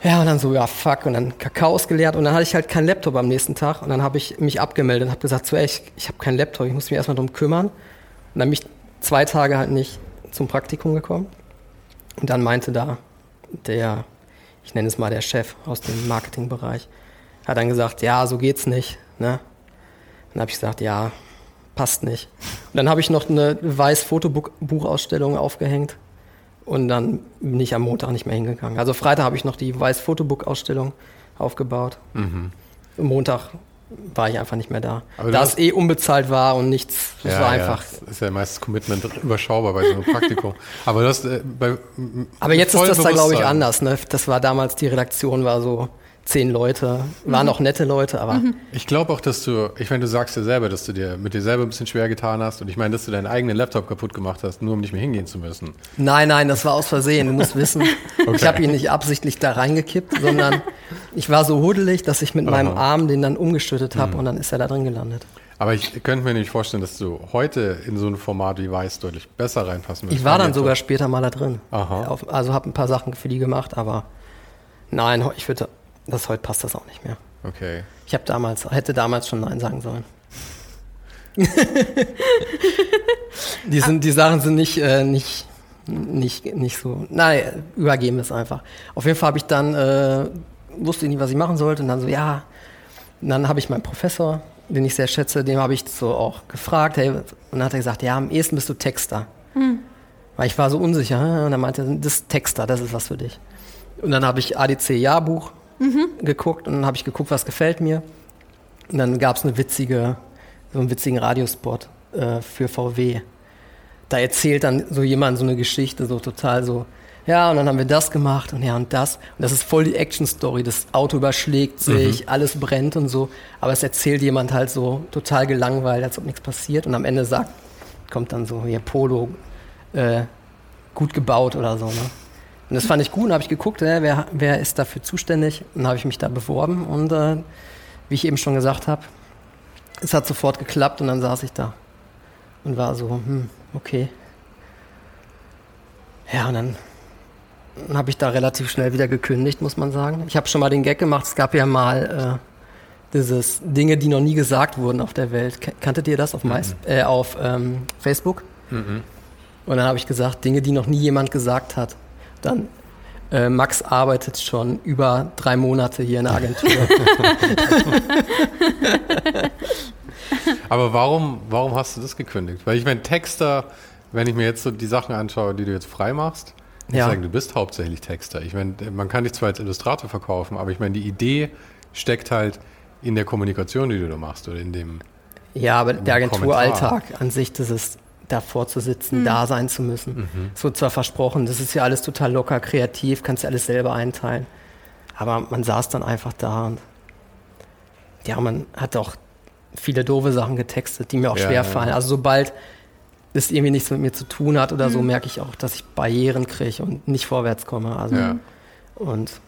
Ja, und dann so, ja, fuck, und dann Kakao ausgeleert und dann hatte ich halt keinen Laptop am nächsten Tag und dann habe ich mich abgemeldet und habe gesagt, so, ey, ich, ich habe keinen Laptop, ich muss mich erstmal drum kümmern. Und dann bin ich zwei Tage halt nicht zum Praktikum gekommen. Und dann meinte da der, ich nenne es mal der Chef aus dem Marketingbereich, hat dann gesagt, ja, so geht's nicht. Ne? Dann habe ich gesagt, ja, passt nicht. Und dann habe ich noch eine weiß Fotobuchausstellung aufgehängt und dann bin ich am Montag nicht mehr hingegangen. Also Freitag habe ich noch die weiß Fotobook-Ausstellung aufgebaut. Mhm. Montag war ich einfach nicht mehr da. Aber da es eh unbezahlt war und nichts, das ja, war einfach. Ja, das ist ja meistens Commitment überschaubar bei so einem Praktikum. Aber das äh, bei, Aber jetzt ist das da, glaube ich, anders. Ne? Das war damals, die Redaktion war so zehn Leute, waren mhm. auch nette Leute, aber. Mhm. Ich glaube auch, dass du, ich meine, du sagst ja selber, dass du dir mit dir selber ein bisschen schwer getan hast und ich meine, dass du deinen eigenen Laptop kaputt gemacht hast, nur um nicht mehr hingehen zu müssen. Nein, nein, das war aus Versehen, du musst wissen. okay. Ich habe ihn nicht absichtlich da reingekippt, sondern ich war so hudelig, dass ich mit Aha. meinem Arm den dann umgeschüttet habe mhm. und dann ist er da drin gelandet. Aber ich könnte mir nicht vorstellen, dass du heute in so ein Format wie Weiß deutlich besser reinpassen würdest. Ich war dann sogar später mal da drin. Aha. Also habe ein paar Sachen für die gemacht, aber nein, ich würde das heute passt das auch nicht mehr. Okay. Ich habe damals, hätte damals schon Nein sagen sollen. die, sind, die Sachen sind nicht, äh, nicht, nicht, nicht so. Nein, übergeben es einfach. Auf jeden Fall habe ich dann, äh, wusste ich nicht, was ich machen sollte. Und dann so, ja. Und dann habe ich meinen Professor, den ich sehr schätze, dem habe ich so auch gefragt. Hey, und dann hat er gesagt, ja, am ehesten bist du Texter. Hm. Weil ich war so unsicher. Und dann meinte er, das ist Texter, das ist was für dich. Und dann habe ich ADC-Jahrbuch mhm. geguckt und dann habe ich geguckt, was gefällt mir. Und dann gab es eine witzige, so einen witzigen Radiospot äh, für VW. Da erzählt dann so jemand so eine Geschichte, so total so, ja, und dann haben wir das gemacht und ja und das. Und das ist voll die Action-Story. Das Auto überschlägt sich, mhm. alles brennt und so. Aber es erzählt jemand halt so total gelangweilt, als ob nichts passiert. Und am Ende sagt, kommt dann so, hier Polo, äh, gut gebaut oder so. Ne? Und das fand ich gut und habe ich geguckt, äh, wer, wer ist dafür zuständig. Und habe ich mich da beworben und äh, wie ich eben schon gesagt habe, es hat sofort geklappt und dann saß ich da und war so, hm, okay. Ja, und dann, habe ich da relativ schnell wieder gekündigt, muss man sagen. Ich habe schon mal den Gag gemacht, es gab ja mal äh, dieses Dinge, die noch nie gesagt wurden auf der Welt. Kanntet ihr das auf, mhm. Mais, äh, auf ähm, Facebook? Mhm. Und dann habe ich gesagt, Dinge, die noch nie jemand gesagt hat dann äh, Max arbeitet schon über drei Monate hier in der Agentur. Aber warum, warum hast du das gekündigt? Weil ich meine, Texter, wenn ich mir jetzt so die Sachen anschaue, die du jetzt frei machst, ich ja. sagen, du bist hauptsächlich Texter. Ich meine, man kann dich zwar als Illustrator verkaufen, aber ich meine, die Idee steckt halt in der Kommunikation, die du da machst oder in dem. Ja, aber der Agenturalltag an sich, das ist davor zu sitzen, mhm. da sein zu müssen. Mhm. So zwar versprochen, das ist ja alles total locker, kreativ, kannst ja alles selber einteilen. Aber man saß dann einfach da und ja, man hat auch viele doofe Sachen getextet, die mir auch ja, schwer fallen. Ja. Also sobald es irgendwie nichts mit mir zu tun hat oder mhm. so, merke ich auch, dass ich Barrieren kriege und nicht vorwärts komme. Also ja. und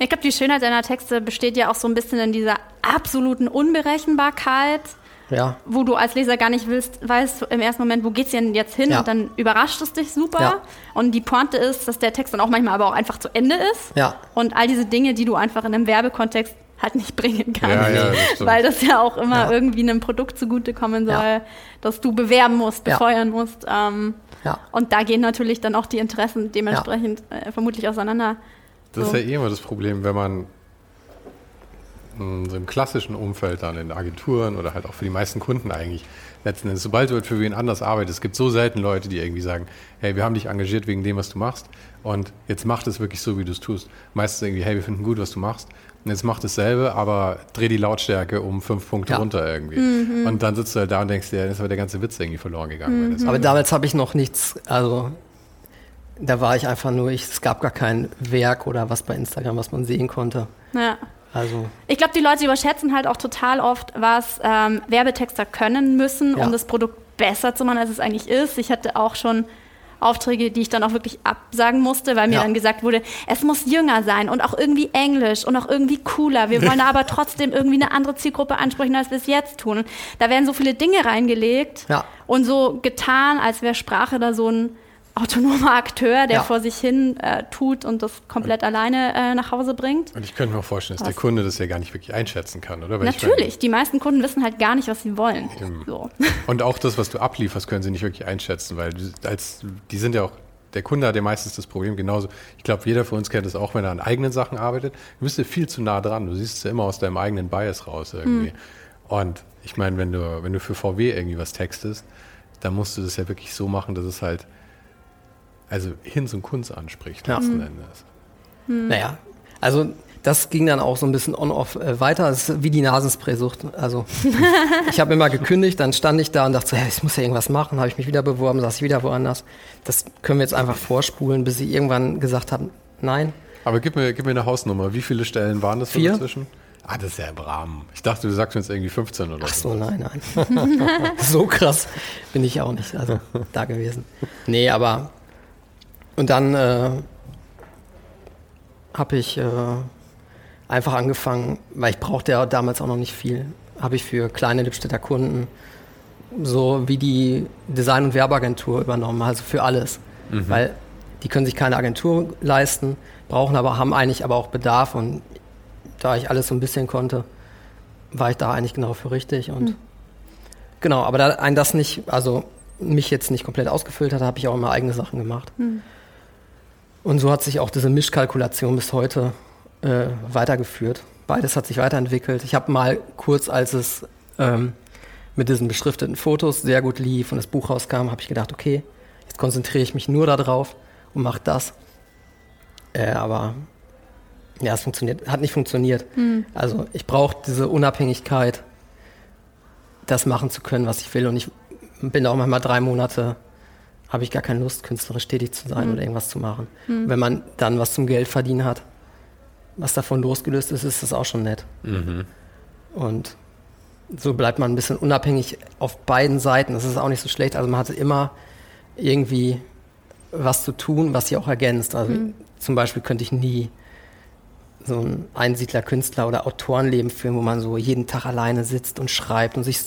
ich glaube, die Schönheit deiner Texte besteht ja auch so ein bisschen in dieser absoluten Unberechenbarkeit ja. wo du als Leser gar nicht willst, weißt im ersten Moment, wo geht's denn jetzt hin? Ja. Und dann überrascht es dich super. Ja. Und die Pointe ist, dass der Text dann auch manchmal aber auch einfach zu Ende ist. Ja. Und all diese Dinge, die du einfach in einem Werbekontext halt nicht bringen kannst. Ja, ja, das weil das ja auch immer irgendwie einem Produkt zugutekommen soll, das du bewerben musst, befeuern musst. Ähm, ja. Und da gehen natürlich dann auch die Interessen dementsprechend äh, vermutlich auseinander. Das so. ist ja eh immer das Problem, wenn man so im klassischen Umfeld dann in Agenturen oder halt auch für die meisten Kunden eigentlich letzten Endes, sobald du halt für wen anders arbeitest, es gibt so selten Leute, die irgendwie sagen, hey, wir haben dich engagiert wegen dem, was du machst und jetzt mach es wirklich so, wie du es tust. Meistens irgendwie, hey, wir finden gut, was du machst und jetzt mach dasselbe, aber dreh die Lautstärke um fünf Punkte ja. runter irgendwie. Mhm. Und dann sitzt du halt da und denkst dir, jetzt ist aber der ganze Witz irgendwie verloren gegangen. Mhm. Aber damals habe ich noch nichts, also da war ich einfach nur, ich, es gab gar kein Werk oder was bei Instagram, was man sehen konnte. Ja. Also. Ich glaube, die Leute überschätzen halt auch total oft, was ähm, Werbetexter können müssen, ja. um das Produkt besser zu machen, als es eigentlich ist. Ich hatte auch schon Aufträge, die ich dann auch wirklich absagen musste, weil mir ja. dann gesagt wurde, es muss jünger sein und auch irgendwie Englisch und auch irgendwie cooler. Wir wollen aber trotzdem irgendwie eine andere Zielgruppe ansprechen, als wir es jetzt tun. Da werden so viele Dinge reingelegt ja. und so getan, als wäre Sprache da so ein autonomer Akteur, der ja. vor sich hin äh, tut und das komplett und alleine äh, nach Hause bringt. Und ich könnte mir vorstellen, dass was? der Kunde das ja gar nicht wirklich einschätzen kann, oder? Weil Natürlich, meine, die meisten Kunden wissen halt gar nicht, was sie wollen. So. Und auch das, was du ablieferst, können sie nicht wirklich einschätzen, weil als, die sind ja auch der Kunde hat ja meistens das Problem genauso. Ich glaube, jeder von uns kennt es auch, wenn er an eigenen Sachen arbeitet. Du bist ja viel zu nah dran. Du siehst es ja immer aus deinem eigenen Bias raus irgendwie. Hm. Und ich meine, wenn du, wenn du für VW irgendwie was textest, dann musst du das ja wirklich so machen, dass es halt also Hinz und Kunz anspricht ja. letzten Endes. Hm. Naja, also das ging dann auch so ein bisschen on-off äh, weiter. Das ist wie die Nasenspray-Sucht. Also ich habe immer gekündigt, dann stand ich da und dachte so, hey, ich muss ja irgendwas machen. Habe ich mich wieder beworben, saß ich wieder woanders. Das können wir jetzt einfach vorspulen, bis sie irgendwann gesagt haben, nein. Aber gib mir, gib mir eine Hausnummer. Wie viele Stellen waren das Vier? inzwischen? Ah, das ist ja im Rahmen. Ich dachte, du sagst jetzt irgendwie 15 oder Ach so. so nein, nein. so krass bin ich auch nicht also, da gewesen. Nee, aber und dann äh, habe ich äh, einfach angefangen, weil ich brauchte ja damals auch noch nicht viel, habe ich für kleine Lippstädter Kunden so wie die Design- und Werbeagentur übernommen, also für alles. Mhm. Weil die können sich keine Agentur leisten, brauchen aber, haben eigentlich aber auch Bedarf und da ich alles so ein bisschen konnte, war ich da eigentlich genau für richtig und mhm. genau, aber da ein das nicht, also mich jetzt nicht komplett ausgefüllt hat, habe ich auch immer eigene Sachen gemacht. Mhm. Und so hat sich auch diese Mischkalkulation bis heute äh, weitergeführt. Beides hat sich weiterentwickelt. Ich habe mal kurz, als es ähm, mit diesen beschrifteten Fotos sehr gut lief und das Buch rauskam, habe ich gedacht, okay, jetzt konzentriere ich mich nur darauf und mache das. Äh, aber ja, es funktioniert, hat nicht funktioniert. Mhm. Also ich brauche diese Unabhängigkeit, das machen zu können, was ich will. Und ich bin auch manchmal drei Monate habe ich gar keine Lust, künstlerisch tätig zu sein mhm. oder irgendwas zu machen. Mhm. Wenn man dann was zum Geld verdienen hat, was davon losgelöst ist, ist das auch schon nett. Mhm. Und so bleibt man ein bisschen unabhängig auf beiden Seiten. Das ist auch nicht so schlecht. Also man hatte immer irgendwie was zu tun, was sich auch ergänzt. Also mhm. zum Beispiel könnte ich nie so ein Einsiedler-Künstler oder Autorenleben führen, wo man so jeden Tag alleine sitzt und schreibt und sich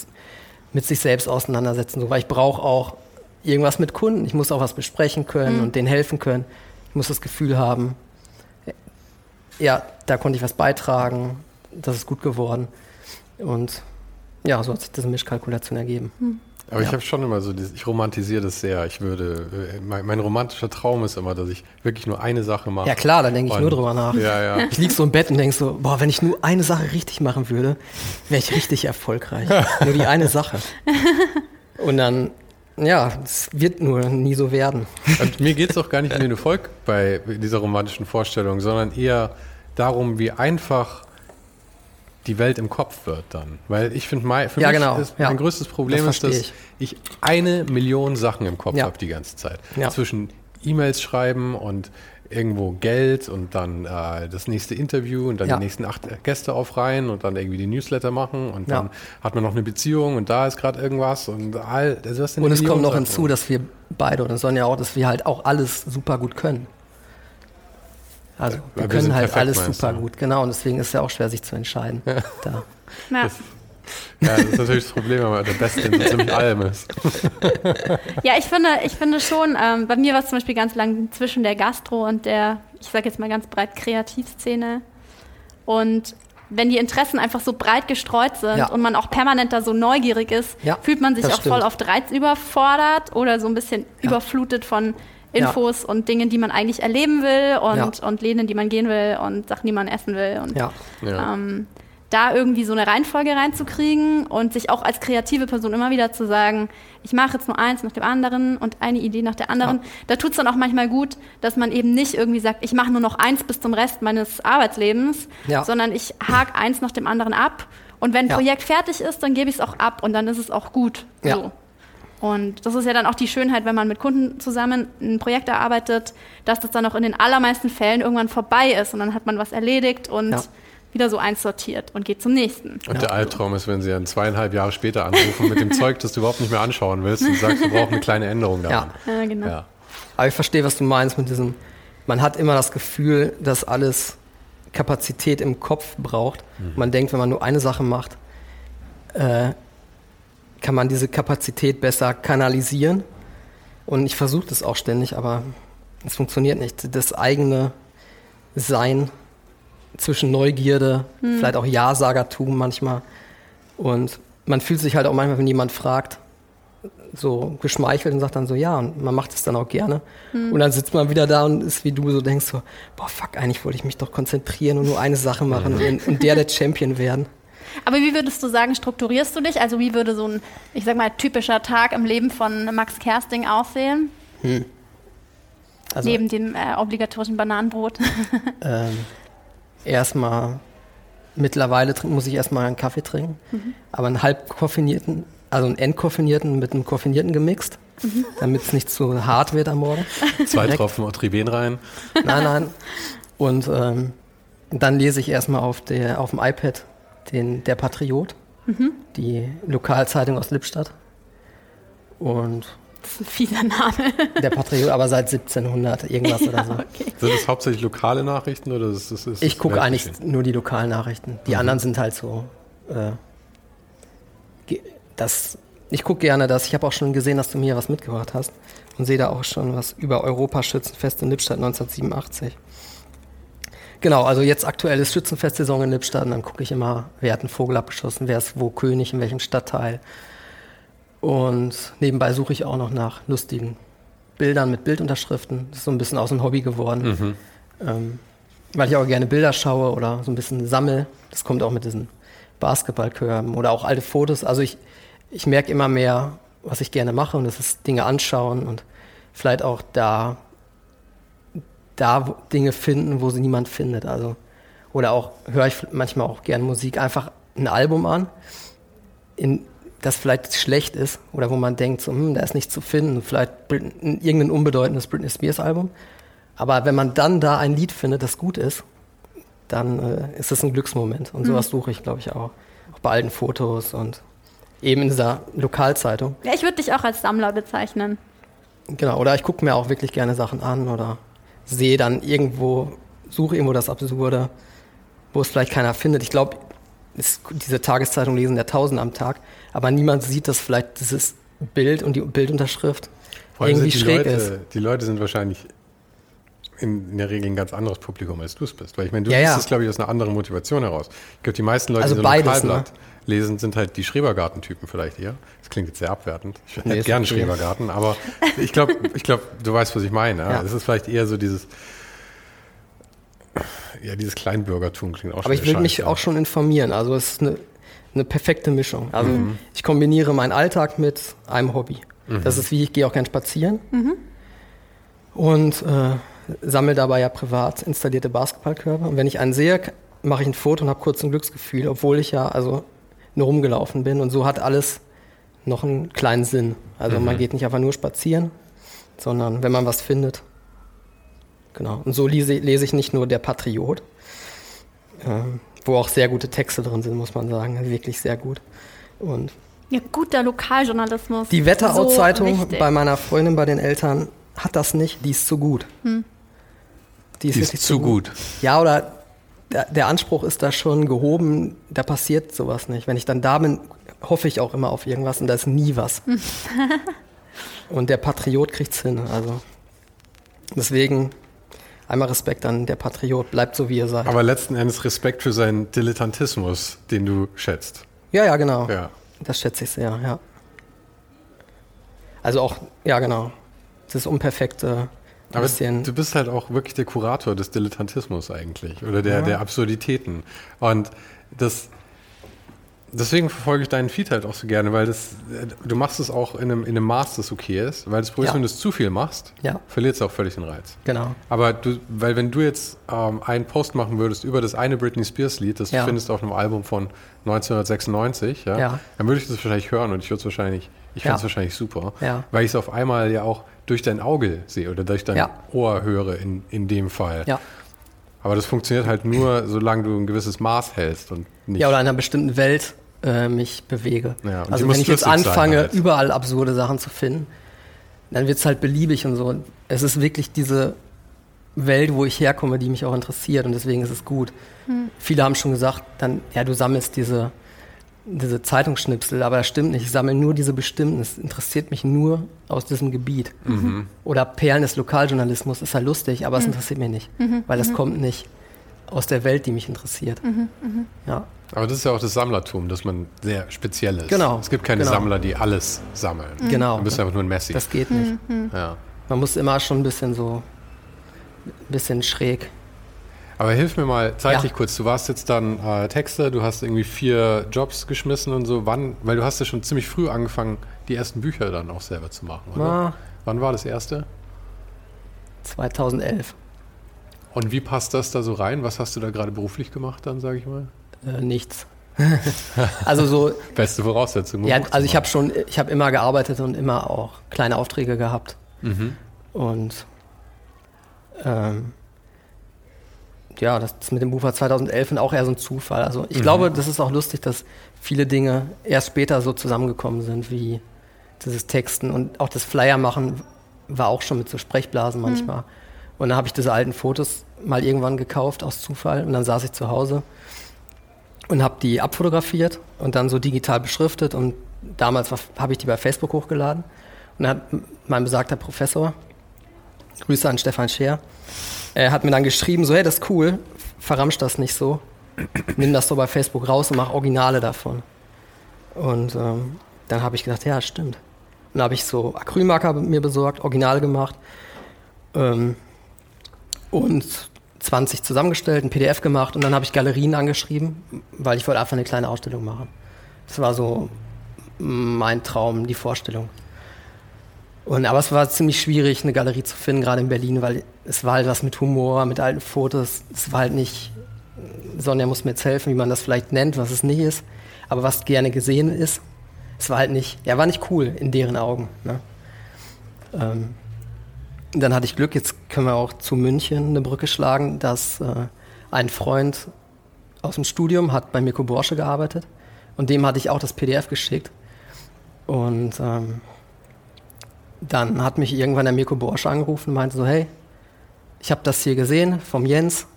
mit sich selbst auseinandersetzt. So, weil ich brauche auch irgendwas mit Kunden. Ich muss auch was besprechen können mhm. und denen helfen können. Ich muss das Gefühl haben, ja, da konnte ich was beitragen, das ist gut geworden. Und ja, so hat sich diese Mischkalkulation ergeben. Mhm. Aber ja. ich habe schon immer so, ich romantisiere das sehr. Ich würde, äh, mein, mein, romantischer Traum ist immer, dass ich wirklich nur eine Sache mache. Ja klar, da denke ich nur drüber nach. Ja, ja. Ich liege so im Bett und denke so, boah, wenn ich nur eine Sache richtig machen würde, wäre ich richtig erfolgreich. nur die eine Sache. Und dann ja, es wird nur nie so werden. Und mir geht es auch gar nicht um den Erfolg bei dieser romantischen Vorstellung, sondern eher darum, wie einfach die Welt im Kopf wird dann. Weil ich finde, mein, für ja, mich genau. ist mein größtes Problem das ist, dass ich. ich. eine Million Sachen im Kopf ja. habe die ganze Zeit. Zwischen E-Mails schreiben und irgendwo Geld und dann äh, das nächste Interview und dann ja. die nächsten acht Gäste aufreihen und dann irgendwie die Newsletter machen und dann hat man noch eine Beziehung und da ist gerade irgendwas und all das ist Und es kommt noch hinzu, dass wir beide oder Sonja auch, dass wir halt auch alles super gut können. Also wir, wir können halt alles super gut, genau. Und deswegen ist es ja auch schwer, sich zu entscheiden. Da. Ja. Das, ja, das ist natürlich das Problem, wenn man der Beste in so ziemlich allem ist. Ja, ich finde, ich finde schon, ähm, bei mir war es zum Beispiel ganz lang zwischen der Gastro und der, ich sage jetzt mal ganz breit, Kreativszene. Und wenn die Interessen einfach so breit gestreut sind ja. und man auch permanent da so neugierig ist, ja, fühlt man sich auch stimmt. voll oft reizüberfordert oder so ein bisschen ja. überflutet von Infos und Dingen, die man eigentlich erleben will und, und Läden, die man gehen will und Sachen, die man essen will. Und, ähm, da irgendwie so eine Reihenfolge reinzukriegen und sich auch als kreative Person immer wieder zu sagen, ich mache jetzt nur eins nach dem anderen und eine Idee nach der anderen. Ja. Da tut es dann auch manchmal gut, dass man eben nicht irgendwie sagt, ich mache nur noch eins bis zum Rest meines Arbeitslebens, ja. sondern ich hake eins nach dem anderen ab. Und wenn ein ja. Projekt fertig ist, dann gebe ich es auch ab und dann ist es auch gut. So. Und das ist ja dann auch die Schönheit, wenn man mit Kunden zusammen ein Projekt erarbeitet, dass das dann auch in den allermeisten Fällen irgendwann vorbei ist und dann hat man was erledigt und wieder so einsortiert und geht zum nächsten. Und ja. der Albtraum ist, wenn sie dann zweieinhalb Jahre später anrufen mit dem Zeug, das du überhaupt nicht mehr anschauen willst und sagst, wir brauchen eine kleine Änderung daran. Ja, ja genau. Ja. Aber ich verstehe, was du meinst mit diesem, man hat immer das Gefühl, dass alles Kapazität im Kopf braucht. Mhm. Man denkt, wenn man nur eine Sache macht, äh, kann man diese Kapazität besser kanalisieren. Und ich versuche das auch ständig, aber es funktioniert nicht. Das eigene Sein zwischen Neugierde, hm. vielleicht auch Ja-Sagertum manchmal. Und man fühlt sich halt auch manchmal, wenn jemand fragt, so geschmeichelt und sagt dann so ja und man macht es dann auch gerne. Hm. Und dann sitzt man wieder da und ist wie du so denkst so, boah fuck, eigentlich wollte ich mich doch konzentrieren und nur eine Sache machen und, und der der Champion werden. Aber wie würdest du sagen, strukturierst du dich? Also wie würde so ein, ich sag mal, typischer Tag im Leben von Max Kersting aussehen? Hm. Also, Neben dem äh, obligatorischen Bananenbrot. Ähm, erstmal, mittlerweile muss ich erstmal einen Kaffee trinken, mhm. aber einen halb koffinierten, also einen entkoffinierten mit einem koffinierten gemixt, mhm. damit es nicht zu hart wird am Morgen. Zwei Tropfen Otriben rein. Nein, nein. Und ähm, dann lese ich erstmal auf, der, auf dem iPad den, Der Patriot, mhm. die Lokalzeitung aus Lippstadt. Und ist ein fieser Name. Der Patriot, aber seit 1700 irgendwas ja, oder so. Okay. Sind das hauptsächlich lokale Nachrichten oder ist das, ist Ich gucke eigentlich nur die lokalen Nachrichten. Die mhm. anderen sind halt so. Äh, das, ich gucke gerne das. Ich habe auch schon gesehen, dass du mir was mitgebracht hast und sehe da auch schon was über Europaschützenfest in Lippstadt 1987. Genau, also jetzt aktuell ist Schützenfestsaison in Lippstadt und dann gucke ich immer, wer hat einen Vogel abgeschossen, wer ist wo König, in welchem Stadtteil. Und nebenbei suche ich auch noch nach lustigen Bildern mit Bildunterschriften. Das ist so ein bisschen aus dem Hobby geworden. Mhm. Ähm, weil ich auch gerne Bilder schaue oder so ein bisschen sammle. Das kommt auch mit diesen Basketballkörben oder auch alte Fotos. Also ich, ich merke immer mehr, was ich gerne mache und das ist Dinge anschauen und vielleicht auch da da Dinge finden, wo sie niemand findet. Also, oder auch höre ich manchmal auch gerne Musik, einfach ein Album an, in, das vielleicht schlecht ist oder wo man denkt, so, hm, da ist nichts zu finden, vielleicht irgendein unbedeutendes Britney Spears Album. Aber wenn man dann da ein Lied findet, das gut ist, dann äh, ist das ein Glücksmoment. Und sowas mhm. suche ich, glaube ich, auch. Auch bei alten Fotos und eben in dieser Lokalzeitung. Ja, ich würde dich auch als Sammler bezeichnen. Genau, oder ich gucke mir auch wirklich gerne Sachen an oder sehe dann irgendwo, suche irgendwo das Absurde, wo es vielleicht keiner findet. Ich glaube, diese Tageszeitung lesen ja tausend am Tag, aber niemand sieht, dass vielleicht dieses Bild und die Bildunterschrift irgendwie schräg Leute, ist. Die Leute sind wahrscheinlich in, in, der Regel ein ganz anderes Publikum, als du es bist. Weil ich meine, du ja, liest es, glaube ich, aus einer anderen Motivation heraus. Ich glaube, die meisten Leute, also die so ein Lokalblatt ne? lesen, sind halt die Schrebergarten-Typen vielleicht eher. Das klingt jetzt sehr abwertend. Ich hätte nee, gerne Schrebergarten, aber ich glaube, ich glaube, du weißt, was ich meine. Es ja. ist vielleicht eher so dieses, ja, dieses Kleinbürgertum klingt auch Aber ich will mich auch schon informieren. Also es ist eine, eine perfekte Mischung. Also mhm. ich kombiniere meinen Alltag mit einem Hobby. Mhm. Das ist wie, ich gehe auch gern spazieren. Mhm. Und äh, sammle dabei ja privat installierte Basketballkörper. Und wenn ich einen sehe, mache ich ein Foto und habe kurz ein Glücksgefühl, obwohl ich ja also nur rumgelaufen bin. Und so hat alles noch einen kleinen Sinn. Also mhm. man geht nicht einfach nur spazieren, sondern wenn man was findet. Genau. Und so lese, lese ich nicht nur Der Patriot, äh, wo auch sehr gute Texte drin sind, muss man sagen. Wirklich sehr gut. Und ja, guter Lokaljournalismus. Die Wetterau-Zeitung so bei meiner Freundin, bei den Eltern, hat das nicht. Die ist zu gut. Hm. Die ist, die ist zu gut. gut. Ja, oder der, der, Anspruch ist da schon gehoben, da passiert sowas nicht. Wenn ich dann da bin, hoffe ich auch immer auf irgendwas und da ist nie was. und der Patriot kriegt's hin. Also deswegen einmal Respekt an der Patriot, bleibt so wie ihr seid. Aber letzten Endes Respekt für seinen Dilettantismus, den du schätzt. Ja, ja, genau. Ja. Das schätze ich sehr, ja. Also auch, ja, genau. Das Unperfekte aber du bist halt auch wirklich der Kurator des Dilettantismus eigentlich oder der, ja. der Absurditäten. Und das, deswegen verfolge ich deinen Feed halt auch so gerne, weil das, du machst es auch in einem, in einem Maß, das okay ist. Weil das Problem ist, Ja. wenn du es zu viel machst, Ja. verliert es auch völlig den Reiz. Genau. Aber du, weil wenn du jetzt ähm, einen Post machen würdest über das eine Britney Spears Lied, das Ja. du findest auf einem Album von 1996, ja, Ja. dann würde ich das wahrscheinlich hören und ich würde es wahrscheinlich, ich finde es wahrscheinlich super, weil ich es auf einmal ja auch durch dein Auge sehe oder durch dein. Ohr höre in, in dem Fall. Ja. Aber das funktioniert halt nur, solange du ein gewisses Maß hältst und nicht. Ja, oder in einer bestimmten Welt äh, mich bewege. Ja, also wenn ich jetzt anfange, halt. überall absurde Sachen zu finden, dann wird es halt beliebig und so. Es ist wirklich diese Welt, wo ich herkomme, die mich auch interessiert und deswegen ist es gut. Viele haben schon gesagt, dann, ja, du sammelst diese, diese Zeitungsschnipsel, aber das stimmt nicht. Ich sammle nur diese bestimmten. Es interessiert mich nur aus diesem Gebiet. Mhm. Oder Perlen des Lokaljournalismus ist halt lustig, aber es interessiert mich nicht, weil es kommt nicht aus der Welt, die mich interessiert. Ja. Aber das ist ja auch das Sammlertum, dass man sehr speziell ist. Genau, Es gibt keine genau. Sammler, die alles sammeln. Genau. Du bist einfach nur ein Messi. Das geht nicht. ja. Man muss immer schon ein bisschen so, ein bisschen schräg. Aber hilf mir mal zeitlich Ja. kurz. Du warst jetzt dann äh, Texter, du hast irgendwie vier Jobs geschmissen und so. Wann, weil du hast ja schon ziemlich früh angefangen, die ersten Bücher dann auch selber zu machen, oder? Ah, Wann war das erste? 2011. Und wie passt das da so rein? Was hast du da gerade beruflich gemacht dann, sage ich mal? Äh, nichts. also so, Beste Voraussetzung. ja, also ich habe schon, ich habe immer gearbeitet und immer auch kleine Aufträge gehabt. Mhm. Und ähm, ja, das, mit dem Buch war 2011 und auch eher so ein Zufall. Also ich Mhm. glaube, das ist auch lustig, dass viele Dinge erst später so zusammengekommen sind, wie dieses Texten und auch das Flyer machen war auch schon mit so Sprechblasen manchmal. Und dann habe ich diese alten Fotos mal irgendwann gekauft aus Zufall und dann saß ich zu Hause und habe die abfotografiert und dann so digital beschriftet und damals habe ich die bei Facebook hochgeladen und dann hat mein besagter Professor, Grüße an Stefan Scheer, er hat mir dann geschrieben, so hey, das ist cool, verramsch das nicht so, nimm das so bei Facebook raus und mach Originale davon. Und ähm, dann habe ich gedacht, ja, stimmt. Und dann habe ich so Acrylmarker mir besorgt, Originale gemacht ähm, und 20 zusammengestellt, ein PDF gemacht und dann habe ich Galerien angeschrieben, weil ich wollte einfach eine kleine Ausstellung machen. Das war so mein Traum, die Vorstellung. Und, aber es war ziemlich schwierig, eine Galerie zu finden, gerade in Berlin, weil es war halt was mit Humor, mit alten Fotos. Es war halt nicht, Sonja muss mir jetzt helfen, wie man das vielleicht nennt, was es nicht ist, aber was gerne gesehen ist. Es war halt nicht, ja, war nicht cool in deren Augen. Ne? Ähm, dann hatte ich Glück, jetzt können wir auch zu München eine Brücke schlagen, dass äh, ein Freund aus dem Studium hat bei Mirko Borsche gearbeitet und dem hatte ich auch das PDF geschickt. Und ähm, dann hat mich irgendwann der Mirko Borsche angerufen und meinte so, hey, ich habe das hier gesehen vom Jens,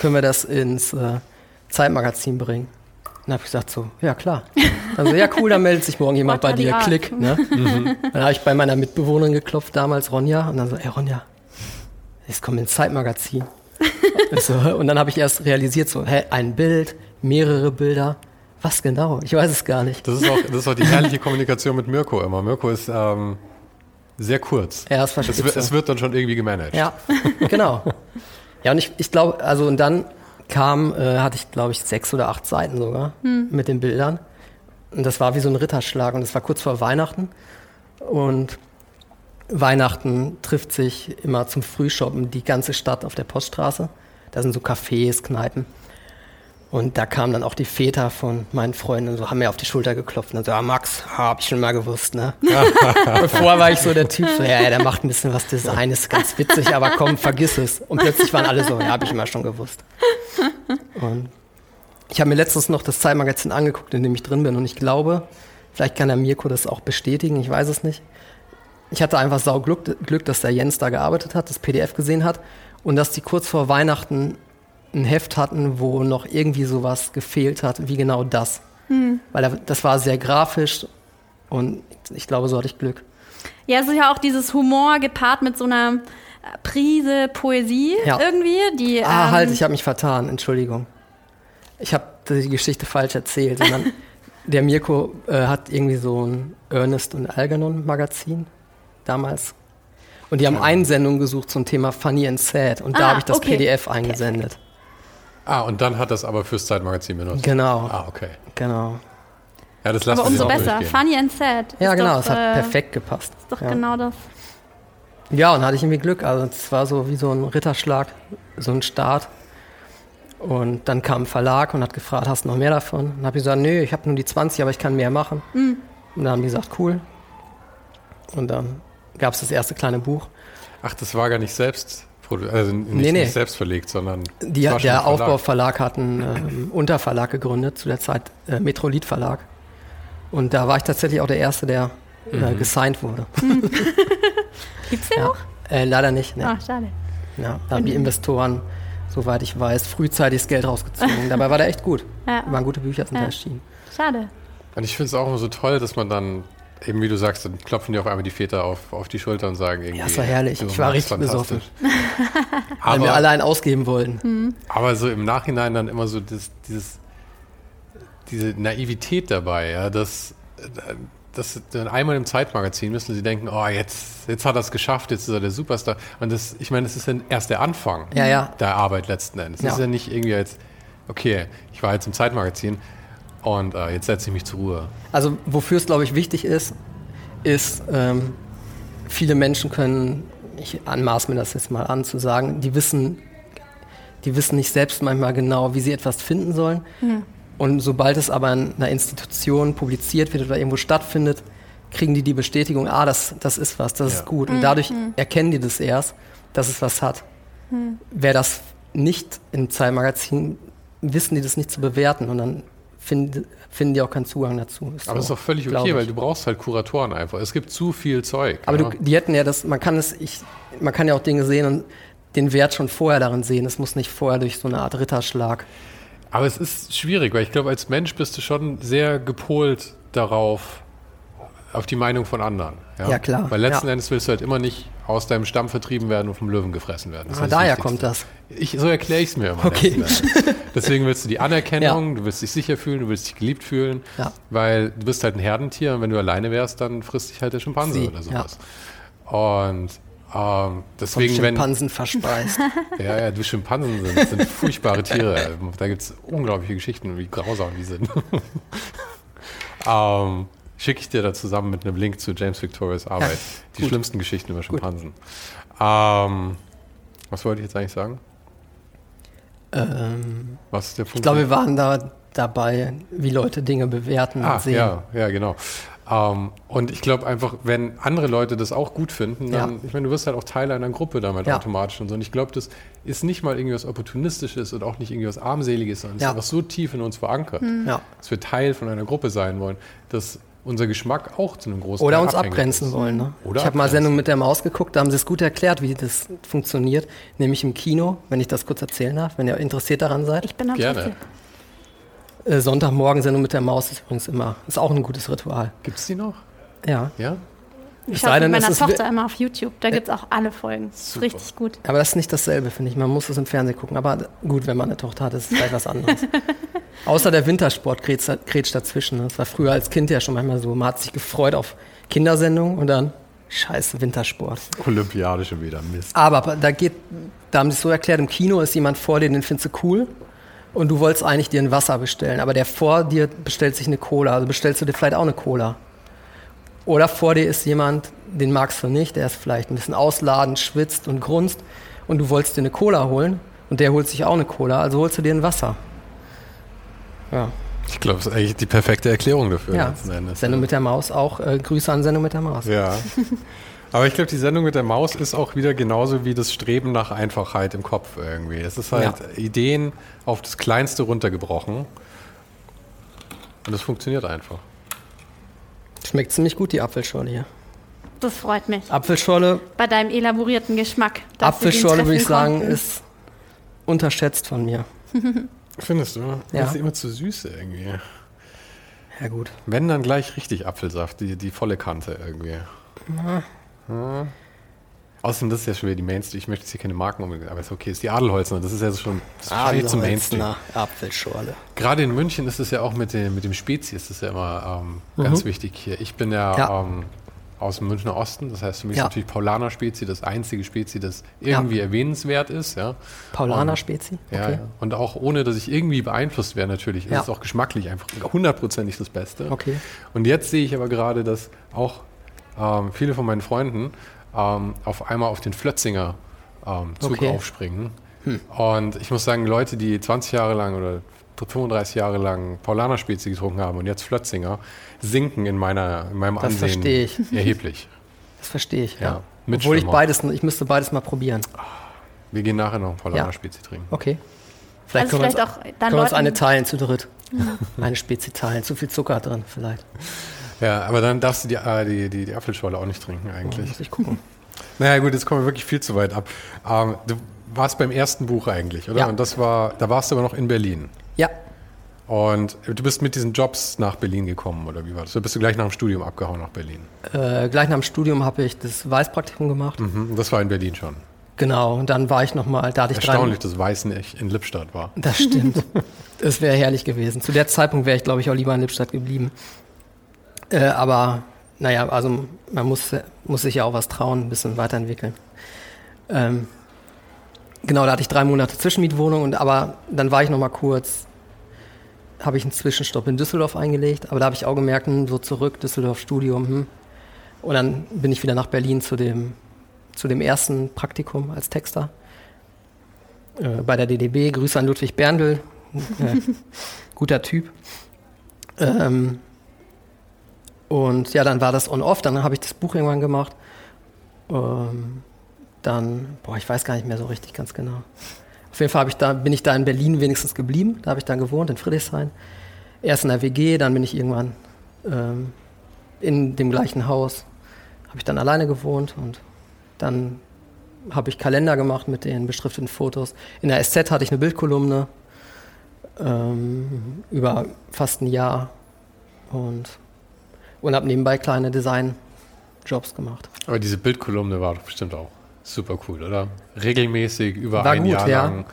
können wir das ins äh, Zeitmagazin bringen? Dann habe ich gesagt so, ja klar. Also ja cool, dann meldet sich morgen jemand bei dir, klick. Ne? Dann habe ich bei meiner Mitbewohnerin geklopft damals, Ronja, und dann so, ey Ronja, es kommt ins Zeitmagazin. Ich so, und dann habe ich erst realisiert, so, hä, ein Bild, mehrere Bilder. Was genau? Ich weiß es gar nicht. Das ist, auch, das ist auch die herrliche Kommunikation mit Mirko immer. Mirko ist ähm, sehr kurz. Ja, das es, es wird dann schon irgendwie gemanagt. Ja, genau. Ja, und ich, ich glaube, also und dann kam, äh, hatte ich glaube ich sechs oder acht Seiten sogar mit den Bildern. Und das war wie so ein Ritterschlag und das war kurz vor Weihnachten. Und Weihnachten trifft sich immer zum Frühshoppen die ganze Stadt auf der Poststraße. Da sind so Cafés, Kneipen. Und da kamen dann auch die Väter von meinen Freunden und so, haben mir auf die Schulter geklopft und so, ah, Max, hab ich schon mal gewusst, ne? Bevor war ich so der Typ, so, ja, ja, der macht ein bisschen was Design, ist ganz witzig, aber komm, vergiss es. Und plötzlich waren alle so, ja, hab ich immer schon gewusst. Und ich habe mir letztens noch das Zeitmagazin angeguckt, in dem ich drin bin und ich glaube, vielleicht kann der Mirko das auch bestätigen, ich weiß es nicht. Ich hatte einfach sau Glück, Glück, dass der Jens da gearbeitet hat, das PDF gesehen hat und dass die kurz vor Weihnachten ein Heft hatten, wo noch irgendwie sowas gefehlt hat, wie genau das. Weil da- das war sehr grafisch und ich glaube, so hatte ich Glück. Ja, es ist ja auch dieses Humor gepaart mit so einer äh, Prise Poesie Ja. irgendwie, die. Ah, ähm, halt, ich habe mich vertan, Entschuldigung. Ich habe die Geschichte falsch erzählt. Sondern der Mirko äh, hat irgendwie so ein Ernest und Algernon Magazin damals. Und die haben Einsendungen gesucht zum Thema Funny and Sad. Und da Ah, habe ich das okay. PDF eingesendet. Ah, und dann hat das aber fürs Zeitmagazin benutzt. Genau, Ah, okay. genau. Ja, das lassen Aber umso besser. Funny and sad. Ja, Ist genau, doch, es hat äh, perfekt gepasst. Ist doch ja. genau das. Ja, und hatte ich irgendwie Glück. Also es war so wie so ein Ritterschlag, so ein Start. Und dann kam ein Verlag und hat gefragt, hast du noch mehr davon? Und habe ich gesagt, nö, ich habe nur die 20, aber ich kann mehr machen. Mhm. Und dann haben die gesagt, cool. Und dann gab es das erste kleine Buch. Ach, das war gar nicht selbst, also nicht, Nee, nee. nicht selbst verlegt, sondern Die, der Verlag. Aufbauverlag hat einen ähm, Unterverlag gegründet, zu der Zeit äh, Metrolit Verlag. Und da war ich tatsächlich auch der Erste, der Mhm. äh, gesigned wurde. Gibt's den Ja. noch? Äh, leider nicht. Ne? Ach, schade. Ja, da haben die Investoren, soweit ich weiß, frühzeitig das Geld rausgezogen. Dabei war der echt gut. Ja. Waren gute Bücher sind Ja. da erschienen. Schade. Und ich finde es auch immer so toll, dass man dann, eben wie du sagst, dann klopfen dir auf einmal die Väter auf, auf die Schulter und sagen irgendwie. Ja, es war herrlich. Ich war richtig besoffen. fantastisch. Weil wir aber, alle einen ausgeben wollten. aber so im Nachhinein dann immer so das, dieses, diese Naivität dabei, ja, dass, dass dann einmal im Zeitmagazin müssen sie denken, oh, jetzt, jetzt hat er es geschafft, jetzt ist er der Superstar. Und das, ich meine, das ist dann erst der Anfang Ja, ja. der Arbeit letzten Endes. Das Ja. ist ja nicht irgendwie jetzt, okay, ich war jetzt im Zeitmagazin und äh, jetzt setze ich mich zur Ruhe. Also wofür es, glaube ich, wichtig ist, ist, ähm, viele Menschen können, ich anmaß mir das jetzt mal an zu sagen, die wissen, die wissen nicht selbst manchmal genau, wie sie etwas finden sollen. Und sobald es aber in einer Institution publiziert wird oder irgendwo stattfindet, kriegen die die Bestätigung, ah, das, das ist was, das Ja. ist gut. Und dadurch erkennen die das erst, dass es was hat. Wer das nicht im Zeitmagazin, wissen die das nicht zu bewerten und dann finden, finden die auch keinen Zugang dazu. Aber das ist doch völlig okay, weil du brauchst halt Kuratoren einfach. Es gibt zu viel Zeug. Aber ja. du, die hätten ja das, man kann es, ich, man kann ja auch Dinge sehen und den Wert schon vorher darin sehen. Es muss nicht vorher durch so eine Art Ritterschlag. Aber es ist schwierig, weil ich glaube, als Mensch bist du schon sehr gepolt darauf, auf die Meinung von anderen. Ja, klar. Weil letzten Ja. Endes willst du halt immer nicht aus deinem Stamm vertrieben werden und vom Löwen gefressen werden. Das Ah, das daher kommt das. Ich, so erkläre ich es mir immer. Okay. Deswegen willst du die Anerkennung, du willst dich sicher fühlen, du willst dich geliebt fühlen, Ja. weil du bist halt ein Herdentier und wenn du alleine wärst, dann frisst dich halt der Schimpanse Sie, oder sowas. Und ähm, deswegen, wenn, Schimpansen verspeist. ja, ja, die Schimpansen sind, sind furchtbare Tiere. Da gibt es unglaubliche Geschichten, wie grausam die sind. ähm, Schicke ich dir da zusammen mit einem Link zu James Victorias Arbeit. die schlimmsten Geschichten über Schimpansen. Ähm, was wollte ich jetzt eigentlich sagen? ähm, Was ist der Punkt? ich glaube, wir waren da dabei, wie Leute Dinge bewerten ah, und sehen. ja, ja, genau. Ähm, und ich glaube einfach, wenn andere Leute das auch gut finden, dann, Ja. ich meine, du wirst halt auch Teil einer Gruppe damit Ja. automatisch und so. Und ich glaube, das ist nicht mal irgendwas Opportunistisches und auch nicht irgendwas Armseliges, sondern es Ja. ist einfach so tief in uns verankert, Ja. dass wir Teil von einer Gruppe sein wollen, dass unser Geschmack auch zu einem großen Oder uns abgrenzen ist. wollen. Ne? Oder ich habe mal. Sendung mit der Maus geguckt, da haben sie es gut erklärt, wie das funktioniert. Nämlich im Kino, wenn ich das kurz erzählen darf, wenn ihr interessiert daran seid. Ich bin am Gerne. Äh, Sonntagmorgen Sendung mit der Maus ist übrigens immer, ist auch ein gutes Ritual. Gibt es die noch? Ja. Ja? Ich schaue mit meiner Tochter immer auf YouTube. Da gibt es auch alle Folgen. Das ist richtig gut. Aber das ist nicht dasselbe, finde ich. Man muss es im Fernsehen gucken. Aber gut, wenn man eine Tochter hat, ist es vielleicht was anderes. Außer der Wintersport grätscht dazwischen. Das war früher als Kind ja schon manchmal so. Man hat sich gefreut auf Kindersendungen und dann scheiße Wintersport. Olympiade schon wieder, Mist. Aber da geht, da haben sie es so erklärt, im Kino ist jemand vor dir, den findest du cool. Und du wolltest eigentlich dir ein Wasser bestellen, aber der vor dir bestellt sich eine Cola. Also bestellst du dir vielleicht auch eine Cola. Oder vor dir ist jemand, den magst du nicht, der ist vielleicht ein bisschen ausladend, schwitzt und grunzt. Und du wolltest dir eine Cola holen und der holt sich auch eine Cola, also holst du dir ein Wasser. Ja, Ich glaube, das ist eigentlich die perfekte Erklärung dafür ja. Sendung mit der Maus auch. Äh, Grüße an Sendung mit der Maus. Ja. Aber ich glaube, die Sendung mit der Maus ist auch wieder genauso wie das Streben nach Einfachheit im Kopf irgendwie. Es ist halt Ideen auf das Kleinste runtergebrochen. Und das funktioniert einfach. Schmeckt ziemlich gut, die Apfelschorle hier. Das freut mich. Apfelschorle Bei deinem elaborierten Geschmack. Apfelschorle, würde ich sagen, konnten. ist unterschätzt von mir. Findest du? Ja. Das ist immer zu süß irgendwie. Ja, gut. Wenn, dann gleich richtig Apfelsaft, die, die volle Kante irgendwie. Ja. Außerdem, das ist ja schon wieder die Mainstream. Ich möchte jetzt hier keine Marken unbedingt, aber ist okay. Ist die Adelholzner, das ist ja schon das schaltet zum Mainstream. Adelholzner Apfelschorle. Gerade in München ist es ja auch mit dem, mit dem Spezi, ist es ja immer ähm, ganz wichtig hier. Ich bin ja, Ja. Ähm, aus dem Münchner Osten. Das heißt, für mich Ja. ist natürlich Paulaner-Spezi das einzige Spezi, das irgendwie Ja. erwähnenswert ist. Ja. Paulaner Spezi? Ja, ja. Und auch ohne, dass ich irgendwie beeinflusst wäre, natürlich, ist es auch geschmacklich einfach hundertprozentig das Beste. Okay. Und jetzt sehe ich aber gerade, dass auch ähm, viele von meinen Freunden ähm, auf einmal auf den Flötzinger ähm, Zug Okay. Hm. aufspringen. Und ich muss sagen, Leute, die 20 Jahre lang oder 35 Jahre lang Paulaner Spezi getrunken haben und jetzt Flötzinger, sinken in, meiner, in meinem Das Ansehen verstehe ich. erheblich. Das verstehe ich, Ja, ja. mit Obwohl ich beides, ich müsste beides mal probieren. Wir gehen nachher noch einen Paulaner Ja. Spezi trinken. Okay. Vielleicht Also können wir vielleicht uns, auch dann können wir uns eine teilen zu dritt. eine Spezi teilen. Zu viel Zucker drin vielleicht. Ja, aber dann darfst du die, äh, die, die, die Apfelschorle auch nicht trinken eigentlich. Muss ich gucken. Naja gut, jetzt kommen wir wirklich viel zu weit ab. Ähm, du warst beim ersten Buch eigentlich, oder? Ja. Und das war, da warst du aber noch in Berlin. Ja, Und du bist mit diesen Jobs nach Berlin gekommen, oder wie war das? Oder bist du gleich nach dem Studium abgehauen nach Berlin? äh, gleich nach dem Studium habe ich das Weißpraktikum gemacht. Mhm. Das war in Berlin schon. Genau, und dann war ich nochmal, da hatte ich Erstaunlich, dass Weiß nicht in Lippstadt war. Das stimmt. das wäre herrlich gewesen. Zu der Zeitpunkt wäre ich, glaube ich, auch lieber in Lippstadt geblieben. Äh, aber naja, also man muss, muss sich ja auch was trauen, ein bisschen weiterentwickeln. Ähm, genau, da hatte ich drei Monate Zwischenmietwohnung, und, aber dann war ich noch mal kurz, habe ich einen Zwischenstopp in Düsseldorf eingelegt, aber da habe ich auch gemerkt, hm, so zurück, Düsseldorf Studium, hm. Und dann bin ich wieder nach Berlin zu dem, zu dem ersten Praktikum als Texter äh, bei der DDB. Grüße an Ludwig Berndl, äh, guter Typ. Ähm, und ja, dann war das on-off, dann habe ich das Buch irgendwann gemacht. Ähm, dann, boah, ich weiß gar nicht mehr so richtig ganz genau. Auf jeden Fall ich da, bin ich da in Berlin wenigstens geblieben. Da habe ich dann gewohnt, in Friedrichshain. Erst in der WG, dann bin ich irgendwann ähm, in dem gleichen Haus. Habe ich dann alleine gewohnt und dann habe ich Kalender gemacht mit den beschrifteten Fotos. In der SZ hatte ich eine Bildkolumne ähm, über fast ein Jahr und, und habe nebenbei kleine Design-Jobs gemacht. Aber diese Bildkolumne war doch bestimmt auch super cool, oder? Regelmäßig, über War ein gut, Jahr ja. lang.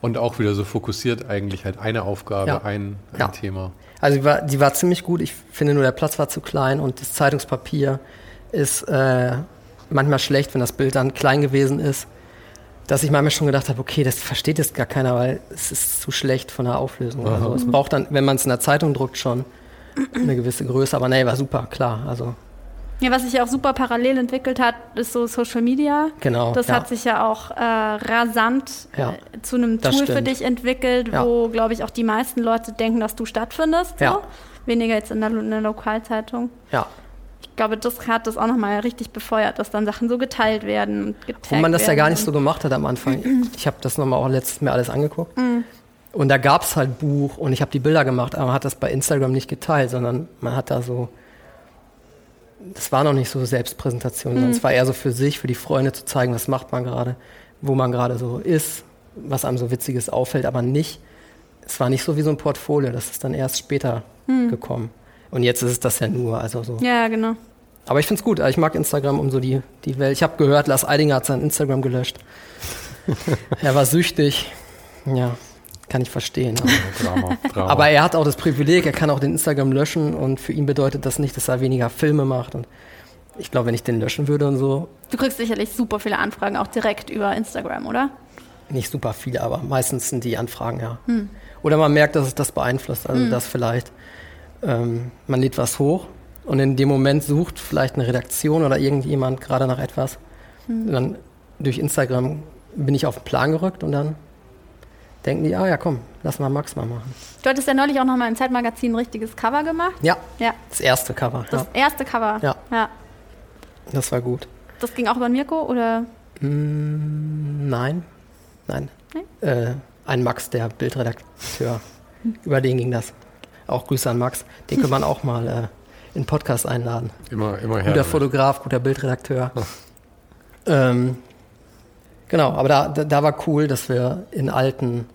Und auch wieder so fokussiert eigentlich halt eine Aufgabe, Ja. ein, ein Ja. Thema. Also die war, die war ziemlich gut. Ich finde nur, der Platz war zu klein und das Zeitungspapier ist äh, manchmal schlecht, wenn das Bild dann klein gewesen ist. Dass ich manchmal schon gedacht habe, okay, das versteht jetzt gar keiner, weil es ist zu schlecht von der Auflösung. Also es braucht dann, wenn man es in der Zeitung druckt, schon eine gewisse Größe. Aber nee, war super, klar. Also Ja, was sich auch super parallel entwickelt hat, ist so Social Media. genau. Das ja. hat sich ja auch äh, rasant Ja. äh, zu einem Tool für dich entwickelt, Ja. wo, glaube ich, auch die meisten Leute denken, dass du stattfindest. So. Ja. Weniger jetzt in der, in der Lokalzeitung. ja. Ich glaube, das hat das auch nochmal richtig befeuert, dass dann Sachen so geteilt werden und getaggt Wo man das ja gar nicht so gemacht hat am Anfang. Ich habe das nochmal auch letztes Mal alles angeguckt. Mhm. Und da gab es halt Buch und ich habe die Bilder gemacht, aber man hat das bei Instagram nicht geteilt, sondern man hat da so. Das war noch nicht so Selbstpräsentation, sondern es war eher so für sich, für die Freunde zu zeigen, was macht man gerade, wo man gerade so ist, was einem so Witziges auffällt, aber nicht. Es war nicht so wie so ein Portfolio, das ist dann erst später gekommen. Und jetzt ist es das ja nur, also so. Ja, genau. Aber ich finde es gut. Ich mag Instagram um so die, die Welt. Ich habe gehört, Lars Eidinger hat sein Instagram gelöscht. er war süchtig. Ja, kann ich verstehen. Drama, Drama. Aber er hat auch das Privileg, er kann auch den Instagram löschen und für ihn bedeutet das nicht, dass er weniger Filme macht. Und ich glaube, wenn ich den löschen würde und so, Du kriegst sicherlich super viele Anfragen auch direkt über Instagram, oder? nicht super viele, aber meistens sind die Anfragen, ja. Oder man merkt, dass es das beeinflusst. Also, dass vielleicht ähm, man lädt was hoch und in dem Moment sucht vielleicht eine Redaktion oder irgendjemand gerade nach etwas. Und dann durch Instagram bin ich auf den Plan gerückt und dann denken die, ah ja, komm, lass mal Max mal machen. Du hattest ja neulich auch nochmal im Zeitmagazin ein richtiges Cover gemacht. Ja, Ja, das erste Cover. das Ja, erste Cover. Ja. ja. das war gut. Das ging auch über Mirko oder? Mm, Nein, nein. Äh, ein Max, der Bildredakteur. Über den ging das. Auch Grüße an Max. Den kann man auch mal äh, in Podcast einladen. immer, immer her. Guter. Fotograf, guter Bildredakteur. ähm, genau, aber da, da, da war cool, dass wir in alten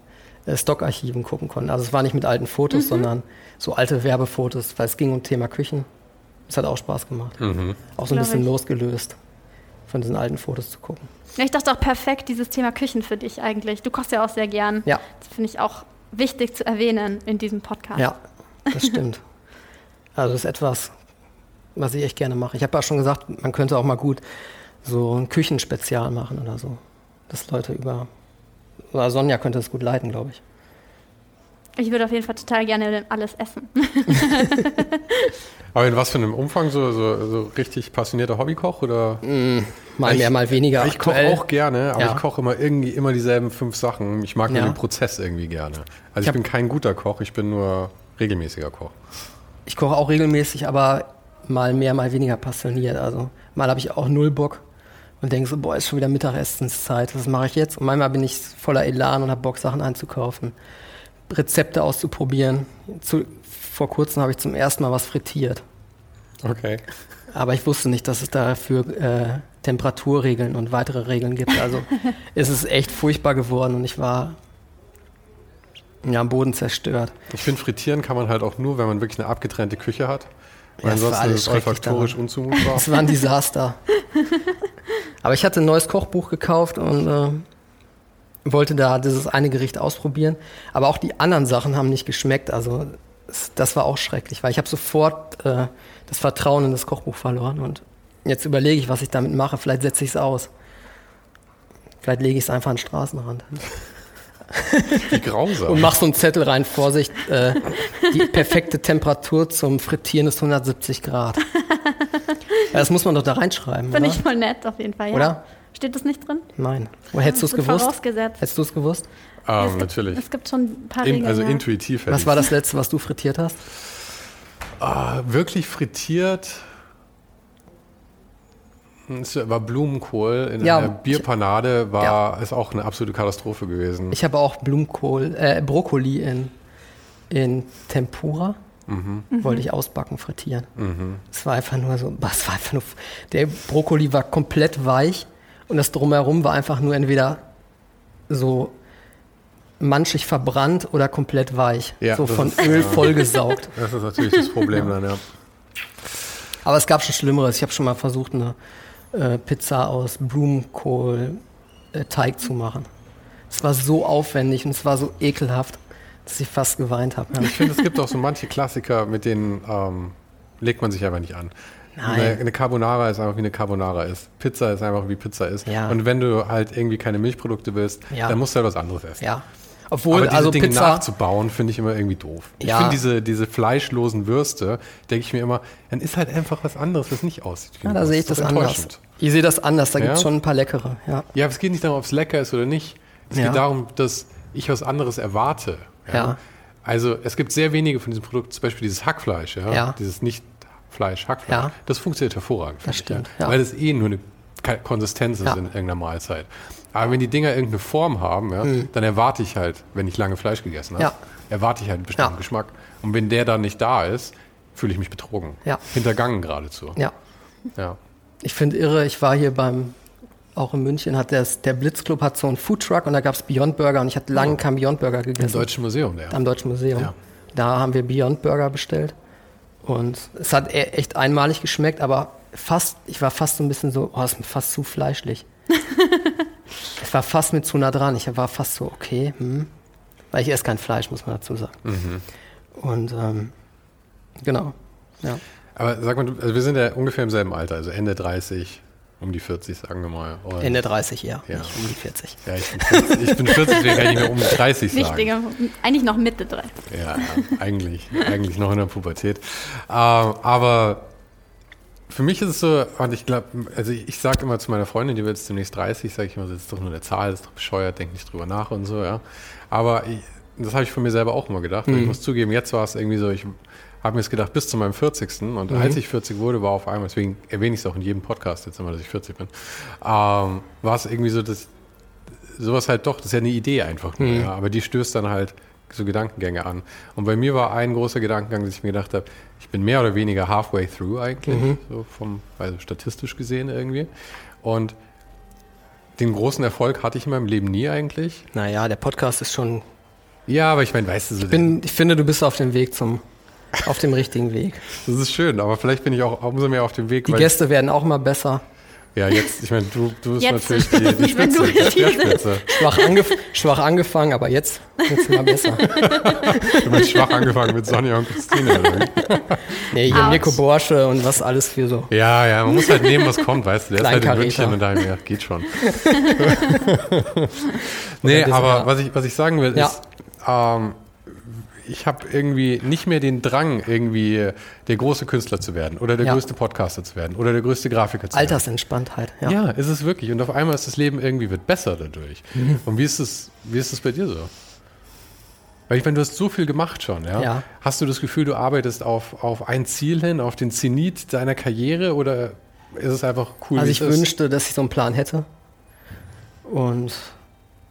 Stockarchiven gucken konnten. Also es war nicht mit alten Fotos, sondern so alte Werbefotos, weil es ging um Thema Küchen. Das hat auch Spaß gemacht. Mhm. Auch so ein Glaub bisschen ich. losgelöst von diesen alten Fotos zu gucken. Ja, ich dachte auch perfekt, dieses Thema Küchen für dich eigentlich. Du kochst ja auch sehr gern. Ja. Das finde ich auch wichtig zu erwähnen in diesem Podcast. Ja, das stimmt. Also es ist etwas was ich echt gerne mache. Ich habe ja schon gesagt, man könnte auch mal gut so ein Küchenspezial machen oder so. Dass Leute über. Oder Sonja könnte das gut leiten, glaube ich. Ich würde auf jeden Fall total gerne alles essen. Aber in was für einem Umfang? So, so, so richtig passionierter Hobbykoch oder? Mm, mal mehr, mal weniger. Ich koche auch gerne, aber ja. ich koche immer irgendwie immer dieselben fünf Sachen. Ich mag nur ja. den Prozess irgendwie gerne. Also ich, ich bin kein guter Koch, ich bin nur regelmäßiger Koch. Ich koche auch regelmäßig, aber mal mehr, mal weniger passioniert. Also mal habe ich auch null Bock und denke so, boah, ist schon wieder Mittagessenszeit, was mache ich jetzt? Und manchmal bin ich voller Elan und habe Bock, Sachen einzukaufen. Rezepte auszuprobieren. Zu, vor kurzem habe ich zum ersten Mal was frittiert. Okay. Aber ich wusste nicht, dass es dafür äh, Temperaturregeln und weitere Regeln gibt. Also es ist echt furchtbar geworden und ich war ja, am Boden zerstört. Ich finde, frittieren kann man halt auch nur, wenn man wirklich eine abgetrennte Küche hat. Weil ja, ansonsten ist es olfaktorisch unzumutbar. Es war ein Desaster. Aber ich hatte ein neues Kochbuch gekauft und äh, wollte da dieses eine Gericht ausprobieren, aber auch die anderen Sachen haben nicht geschmeckt. Also das war auch schrecklich, weil ich habe sofort äh, das Vertrauen in das Kochbuch verloren und jetzt überlege ich, was ich damit mache. Vielleicht setze ich es aus. Vielleicht lege ich es einfach an den Straßenrand. Wie grausam. Und mach so einen Zettel rein, Vorsicht, äh, die perfekte Temperatur zum Frittieren ist 170 Grad. Ja, das muss man doch da reinschreiben. Finde ich voll nett auf jeden Fall, ja. Oder? Steht das nicht drin? Nein. Wo hättest du es gewusst? Vorausgesetzt. Hättest du es gewusst? Ah, es natürlich. es gibt schon ein paar In, Regeln. Also ja. intuitiv. Was war das letzte, was du frittiert hast? Ah, wirklich frittiert? Es war Blumenkohl in ja, einer Bierpanade, war ja. ist auch eine absolute Katastrophe gewesen. Ich habe auch Blumenkohl, äh, Brokkoli in, in Tempura. Mhm. Wollte ich ausbacken, frittieren. Mhm. Es war einfach nur so, was war einfach nur, der Brokkoli war komplett weich und das drumherum war einfach nur entweder so manchig verbrannt oder komplett weich. Ja, so von ist, Öl ja. vollgesaugt. Das ist natürlich das Problem dann, ja. Aber es gab schon Schlimmeres. Ich habe schon mal versucht, eine äh, Pizza aus Blumenkohl äh, Teig zu machen. Es war so aufwendig und es war so ekelhaft, dass ich fast geweint habe. Ja. Ich finde, es gibt auch so manche Klassiker, mit denen ähm, legt man sich einfach nicht an. Eine, eine, Carbonara ist einfach wie eine Carbonara ist. Pizza ist einfach wie Pizza ist. Ja. Und wenn du halt irgendwie keine Milchprodukte willst, ja. dann musst du halt was anderes essen. Ja. Obwohl, Aber diese also Dinge Pizza nachzubauen, finde ich immer irgendwie doof. Ich ja. finde diese, diese fleischlosen Würste, denke ich mir immer, dann ist halt einfach was anderes, was nicht aussieht. Ja, da sehe ich das, das anders. Ich sehe das anders, da ja? gibt es schon ein paar leckere. Ja. ja, aber es geht nicht darum, ob es lecker ist oder nicht. Es geht darum, dass ich was anderes erwarte. Ja. Also es gibt sehr wenige von diesen Produkten, zum Beispiel dieses Hackfleisch, ja, dieses nicht Fleisch, Hackfleisch, ja. das funktioniert hervorragend. Das stimmt. Ich, ja. Weil es eh nur eine Konsistenz ist in irgendeiner Mahlzeit. Aber wenn die Dinger irgendeine Form haben, ja, mhm. dann erwarte ich halt, wenn ich lange Fleisch gegessen habe, erwarte ich halt einen bestimmten Geschmack. Und wenn der dann nicht da ist, fühle ich mich betrogen. Hintergangen geradezu. Ja. ja. Ich finde irre, ich war hier beim, auch in München, hat der, der Blitzclub hat so einen Foodtruck und da gab es Beyond Burger und ich hatte lange oh. keinen Beyond Burger gegessen. Im Deutschen Museum, ja. Am Deutschen Museum. Da haben wir Beyond Burger bestellt. Und es hat e- echt einmalig geschmeckt, aber fast, ich war fast so ein bisschen so, oh, ist mir fast zu fleischlich. es war fast mit zu nah dran. Ich war fast so, okay, hm. Weil ich esse kein Fleisch, muss man dazu sagen. Mhm. Und ähm, genau, ja. Aber sag mal, also wir sind ja ungefähr im selben Alter, also Ende 30, um die 40, sagen wir mal. Und Ende 30, ja, ja. Nicht um die 40. Ja, ich bin 40, ich bin 40 deswegen kann ich nicht mehr um die 30 sagen. Wichtiger, eigentlich noch Mitte 30. Ja, eigentlich, eigentlich noch in der Pubertät. Ähm, aber für mich ist es so, und ich glaube, also ich, ich sage immer zu meiner Freundin, die wird jetzt demnächst 30, sage ich immer, das ist doch nur eine Zahl, das ist doch bescheuert, denk nicht drüber nach und so, ja. Aber ich, das habe ich von mir selber auch immer gedacht. Mhm. Ich muss zugeben, jetzt war es irgendwie so, ich habe mir das gedacht, bis zu meinem 40. Und mhm. als ich 40 wurde, war auf einmal, deswegen erwähne ich es auch in jedem Podcast jetzt immer, dass ich 40 bin, ähm, war es irgendwie so, dass sowas halt doch, das ist ja eine Idee einfach nur, mhm. ja, aber die stößt dann halt so Gedankengänge an. Und bei mir war ein großer Gedankengang, dass ich mir gedacht habe, ich bin mehr oder weniger halfway through eigentlich, mhm. so vom, also statistisch gesehen irgendwie. Und den großen Erfolg hatte ich in meinem Leben nie eigentlich. Naja, der Podcast ist schon. Ja, aber ich meine, weißt du so. Ich, bin, ich finde, du bist auf dem Weg zum auf dem richtigen Weg. Das ist schön, aber vielleicht bin ich auch umso mehr auf dem Weg. Die Gäste werden auch mal besser. Ja, jetzt, ich meine, du, du bist Jetzt natürlich die, die Spitze, du die Speerspitze. Schwach, angef schwach angefangen, aber jetzt jetzt mal besser. Du meinst schwach angefangen mit Sonja und Christine. Nee, hier. Mirko Borsche und was alles für so. Ja, ja, man muss halt nehmen, was kommt, weißt du. Der ist halt in Kleinkaräter. München und daher ja, geht schon. nee, aber was ich, was ich sagen will, Ja. ist, ähm, ich habe irgendwie nicht mehr den Drang, irgendwie der große Künstler zu werden oder der Ja. größte Podcaster zu werden oder der größte Grafiker zu werden. Altersentspanntheit, ja. Ja, ist es wirklich. Und auf einmal ist das Leben irgendwie wird besser dadurch. Mhm. Und wie ist es, wie ist es bei dir so? Weil ich meine, du hast so viel gemacht schon, ja? Ja. Hast du das Gefühl, du arbeitest auf, auf ein Ziel hin, auf den Zenit deiner Karriere oder ist es einfach cool? Also ich wünschte, dass ich so einen Plan hätte. Und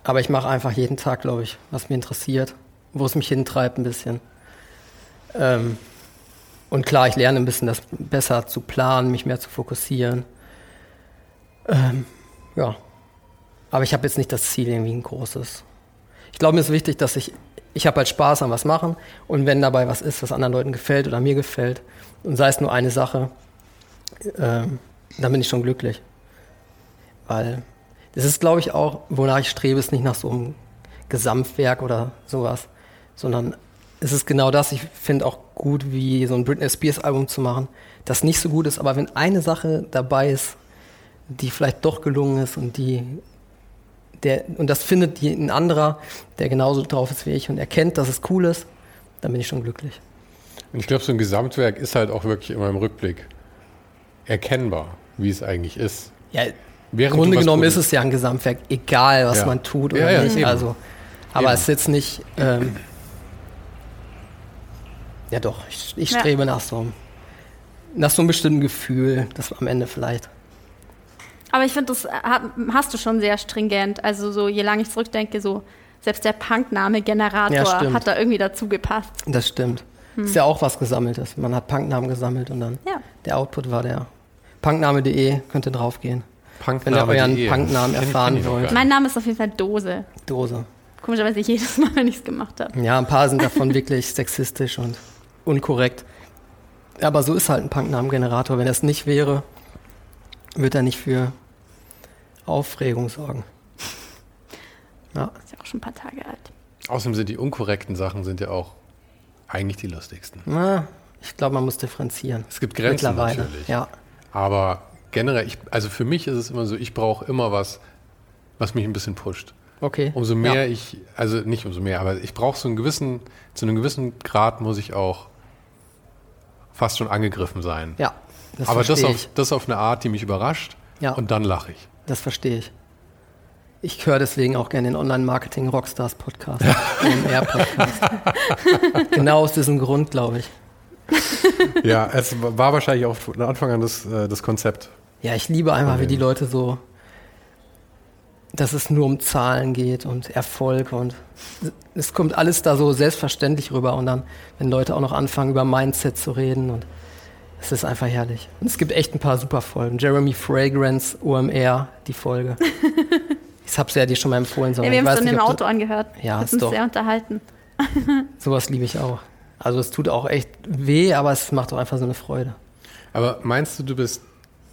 aber ich mache einfach jeden Tag, glaube ich, was mich interessiert, wo es mich hintreibt ein bisschen. Ähm, und klar, ich lerne ein bisschen das besser zu planen, mich mehr zu fokussieren. Ähm, ja. Aber ich habe jetzt nicht das Ziel irgendwie ein großes. Ich glaube, mir ist wichtig, dass ich ich habe halt Spaß an was machen und wenn dabei was ist, was anderen Leuten gefällt oder mir gefällt und sei es nur eine Sache, ähm, dann bin ich schon glücklich. Weil das ist, glaube ich, auch, wonach ich strebe, ist nicht nach so einem Gesamtwerk oder sowas, sondern es ist genau das. Ich finde auch gut, wie so ein Britney Spears Album zu machen, das nicht so gut ist, aber wenn eine Sache dabei ist, die vielleicht doch gelungen ist und die der, und das findet ein anderer, der genauso drauf ist wie ich und erkennt, dass es cool ist, dann bin ich schon glücklich. Und ich glaube, so ein Gesamtwerk ist halt auch wirklich immer im Rückblick erkennbar, wie es eigentlich ist. Ja, Während Im Grunde genommen ist es ja ein Gesamtwerk, egal was Ja. man tut Ja, oder ja, nicht. eben. Also, aber Eben. es ist jetzt nicht. Ähm, ja, doch, ich, ich Ja. strebe nach so, einem- nach so einem bestimmten Gefühl, das am Ende vielleicht. Aber ich finde, das hat, hast du schon sehr stringent. Also so, je lange ich zurückdenke, so selbst der Punkname Generator Ja, hat da irgendwie dazu gepasst. Das stimmt. Ist ja auch was Gesammeltes. Man hat Punknamen gesammelt und dann Ja. der Output war der. Punkname.de könnt ihr draufgehen. Wenn ihr euren. Punknamen erfahren wollt. Mein Name ist auf jeden Fall Dose. Dose. Komischerweise jedes Mal, wenn ich es gemacht habe. Ja, ein paar sind davon wirklich sexistisch und unkorrekt. Aber so ist halt ein Punknamengenerator. Wenn er es nicht wäre, wird er nicht für Aufregung sorgen. Ja, Ist ja auch schon ein paar Tage alt. Außerdem sind die unkorrekten Sachen sind ja auch eigentlich die lustigsten. na, ich glaube, man muss differenzieren. Es gibt Grenzen Mittlerweile. natürlich. Ja, Aber generell, ich, also für mich ist es immer so, ich brauche immer was, was mich ein bisschen pusht. okay. Umso mehr ja. ich, also nicht umso mehr, aber ich brauche so einen gewissen, zu einem gewissen Grad muss ich auch fast schon angegriffen sein. Ja, das aber das auf, ich. das auf eine Art, die mich überrascht Ja. und dann lache ich. Das verstehe ich. Ich höre deswegen auch gerne den Online-Marketing Rockstars Podcast, den R-Podcast. genau aus diesem Grund, glaube ich. Ja, es war wahrscheinlich auch von Anfang an das, äh, das Konzept. Ja, ich liebe einfach, wie die Leute so, dass es nur um Zahlen geht und Erfolg und es kommt alles da so selbstverständlich rüber und dann, wenn Leute auch noch anfangen, über Mindset zu reden und es ist einfach herrlich. Und es gibt echt ein paar super Folgen. Jeremy Fragrance, OMR, die Folge. ich hab's ja dir schon mal empfohlen. Ja, sondern wir haben es dann im ob Auto angehört. Ja, Wir ist sind doch. sehr unterhalten. sowas liebe ich auch. Also es tut auch echt weh, aber es macht auch einfach so eine Freude. Aber meinst du, du bist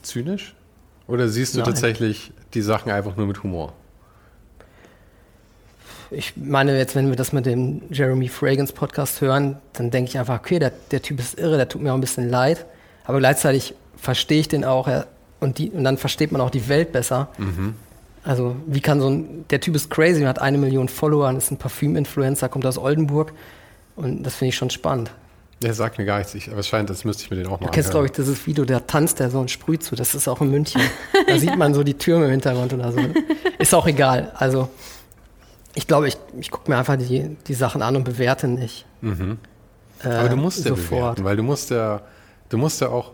zynisch? Oder siehst du Nein. tatsächlich die Sachen einfach nur mit Humor? Ich meine, jetzt, wenn wir das mit dem Jeremy Fragrance Podcast hören, dann denke ich einfach, okay, der, der Typ ist irre, der tut mir auch ein bisschen leid. Aber gleichzeitig verstehe ich den auch er, und, die, und dann versteht man auch die Welt besser. Also, wie kann so ein, der Typ ist crazy, hat eine Million Follower, und ist ein Parfüm-Influencer, kommt aus Oldenburg. Und das finde ich schon spannend. Der sagt mir gar nichts, ich, aber es scheint, als müsste ich mir den auch mal Du kennst, glaube ich, dieses Video, der tanzt der so ein Sprüh zu. Das ist auch in München. Da sieht man so die Türme im Hintergrund oder so. Ist auch egal. Also, ich glaube, ich, ich gucke mir einfach die, die Sachen an und bewerte nicht. Äh, Aber du musst ja sofort. bewerten, weil du musst ja, du musst ja auch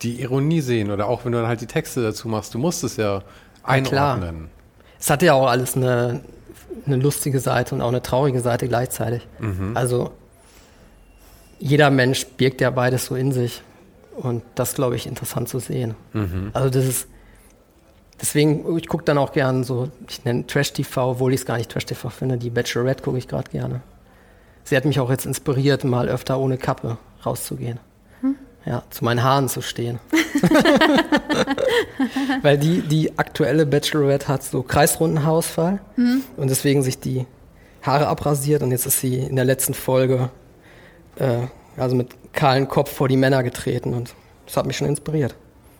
die Ironie sehen oder auch wenn du dann halt die Texte dazu machst, du musst es ja einordnen. Es hat ja auch alles eine, eine lustige Seite und auch eine traurige Seite gleichzeitig. Also, jeder Mensch birgt ja beides so in sich. Und das, glaube ich, interessant zu sehen. Also, das ist. Deswegen, ich gucke dann auch gern so, ich nenne Trash-TV, obwohl ich es gar nicht Trash-TV finde. Die Bachelorette gucke ich gerade gerne. Sie hat mich auch jetzt inspiriert, mal öfter ohne Kappe rauszugehen. ja, zu meinen Haaren zu stehen. Weil die, die aktuelle Bachelorette hat so kreisrunden Haarausfall mhm. und deswegen sich die Haare abrasiert und jetzt ist sie in der letzten Folge äh, also mit kahlen Kopf vor die Männer getreten und das hat mich schon inspiriert.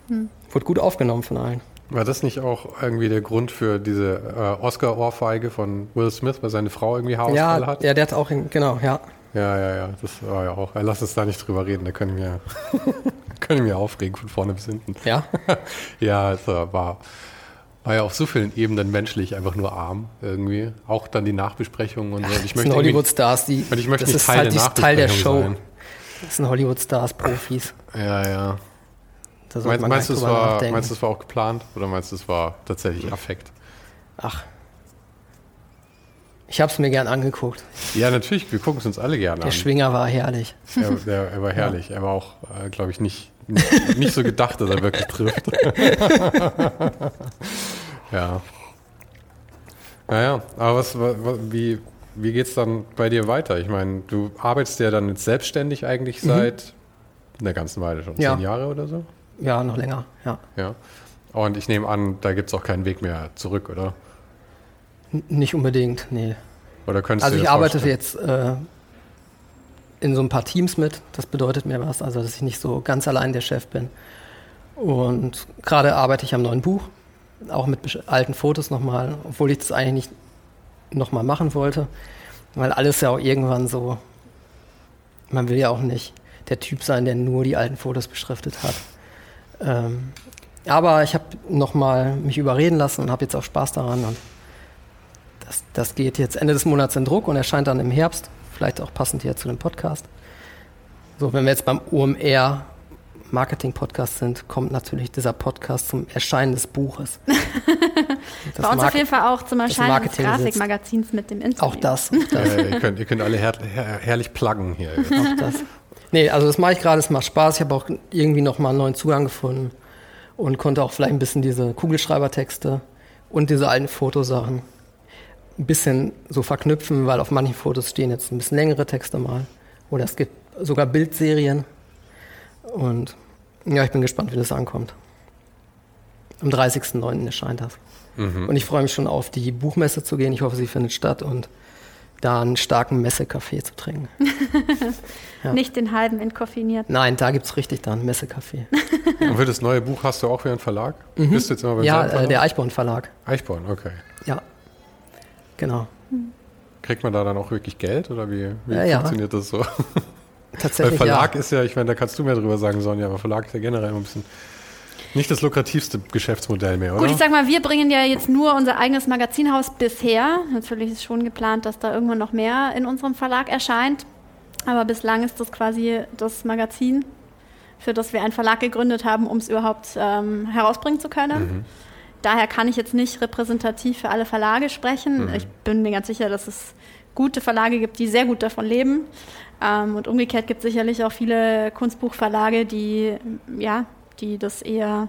Mhm. Wurde gut aufgenommen von allen. War das nicht auch irgendwie der Grund für diese äh, Oscar-Ohrfeige von Will Smith, weil seine Frau irgendwie Haarausfall ja, hat? Ja, der hat auch, in, genau, ja. Ja, ja, ja, das war ja auch. Lass uns da nicht drüber reden, da können wir, können wir aufregen von vorne bis hinten. Ja? ja, es war, war ja auf so vielen Ebenen menschlich einfach nur arm irgendwie. Auch dann die Nachbesprechungen und so. Ich das sind Hollywood-Stars, die. Ich möchte das nicht ist Teil halt der, Teil der Show. Sein. Das sind Hollywood-Stars, Profis. Ja, ja. Meinst, meinst, du, es war, meinst du, es war auch geplant oder meinst du, es war tatsächlich Affekt? Ach. Ich habe es mir gern angeguckt. Ja, natürlich, wir gucken es uns alle gerne der an. Der Schwinger war herrlich. Er, der, er war herrlich. Ja. Er war auch, äh, glaube ich, nicht, nicht, so gedacht, dass er wirklich trifft. ja. Naja, aber was, was, wie, wie geht es dann bei dir weiter? Ich meine, du arbeitest ja dann jetzt selbstständig eigentlich mhm. seit mhm. einer ganzen Weile schon. Ja. Zehn Jahre oder so? Ja, noch länger, ja. Ja. Und ich nehme an, da gibt es auch keinen Weg mehr zurück, oder? N nicht unbedingt, nee. Oder könntest also du ich arbeite jetzt äh, in so ein paar Teams mit. Das bedeutet mir was, also dass ich nicht so ganz allein der Chef bin. Und gerade arbeite ich am neuen Buch, auch mit alten Fotos nochmal, obwohl ich das eigentlich nicht nochmal machen wollte, weil alles ja auch irgendwann so, man will ja auch nicht der Typ sein, der nur die alten Fotos beschriftet hat. Ähm, aber ich habe nochmal mich überreden lassen und habe jetzt auch Spaß daran. Und das, das geht jetzt Ende des Monats in Druck und erscheint dann im Herbst. Vielleicht auch passend hier zu dem Podcast. So, wenn wir jetzt beim OMR Marketing-Podcast sind, kommt natürlich dieser Podcast zum Erscheinen des Buches. Bei uns Mark auf jeden Fall auch zum Erscheinen des Grafikmagazins mit dem Interview. Auch das. Auch das. Äh, ihr, könnt, ihr, könnt, alle her her herrlich pluggen hier. Auch das. Nee, also das mache ich gerade, es macht Spaß. Ich habe auch irgendwie nochmal einen neuen Zugang gefunden und konnte auch vielleicht ein bisschen diese Kugelschreibertexte und diese alten Fotosachen ein bisschen so verknüpfen, weil auf manchen Fotos stehen jetzt ein bisschen längere Texte mal. Oder es gibt sogar Bildserien. Und ja, ich bin gespannt, wie das ankommt. Am 30.09. erscheint das. Mhm. Und ich freue mich schon auf die Buchmesse zu gehen. Ich hoffe, sie findet statt und da einen starken Messekaffee zu trinken. ja. Nicht den halben entkoffiniert. Nein, da gibt es richtig dann Messekaffee. Und für das neue Buch hast du auch wieder einen Verlag? Mhm. Bist du jetzt immer beim Ja, äh, der Eichborn Verlag. Eichborn, okay. Ja, genau. Kriegt man da dann auch wirklich Geld oder wie, wie ja, funktioniert ja. das so? Tatsächlich. Weil Verlag ja. ist ja, ich meine, da kannst du mehr drüber sagen, Sonja, aber Verlag ist ja generell immer ein bisschen nicht das lukrativste Geschäftsmodell mehr, oder? Gut, ich sag mal, wir bringen ja jetzt nur unser eigenes Magazinhaus bisher. Natürlich ist schon geplant, dass da irgendwann noch mehr in unserem Verlag erscheint. Aber bislang ist das quasi das Magazin, für das wir einen Verlag gegründet haben, um es überhaupt ähm, herausbringen zu können. Mhm. Daher kann ich jetzt nicht repräsentativ für alle Verlage sprechen. Mhm. Ich bin mir ganz sicher, dass es gute Verlage gibt, die sehr gut davon leben. Ähm, und umgekehrt gibt es sicherlich auch viele Kunstbuchverlage, die ja die das eher,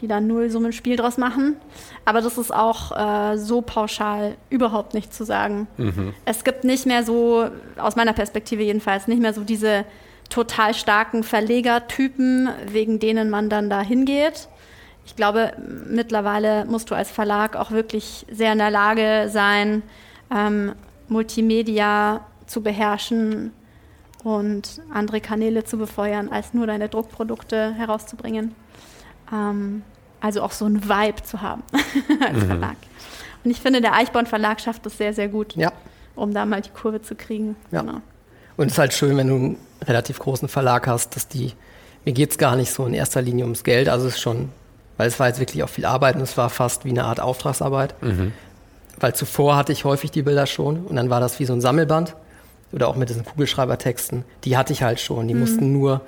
die da Nullsummenspiel draus machen. Aber das ist auch äh, so pauschal überhaupt nicht zu sagen. Mhm. Es gibt nicht mehr so, aus meiner Perspektive jedenfalls, nicht mehr so diese total starken Verlegertypen, wegen denen man dann da hingeht. Ich glaube, mittlerweile musst du als Verlag auch wirklich sehr in der Lage sein, ähm, Multimedia zu beherrschen, und andere Kanäle zu befeuern, als nur deine Druckprodukte herauszubringen. Ähm, also auch so ein Vibe zu haben als mhm. Verlag. Und ich finde, der Eichborn Verlag schafft das sehr, sehr gut, ja. um da mal die Kurve zu kriegen. Ja. Genau. Und es ist halt schön, wenn du einen relativ großen Verlag hast, dass die, mir geht es gar nicht so in erster Linie ums Geld, also es ist schon, weil es war jetzt wirklich auch viel Arbeit und es war fast wie eine Art Auftragsarbeit. Mhm. Weil zuvor hatte ich häufig die Bilder schon und dann war das wie so ein Sammelband oder auch mit diesen Kugelschreibertexten, die hatte ich halt schon. Die mhm. mussten nur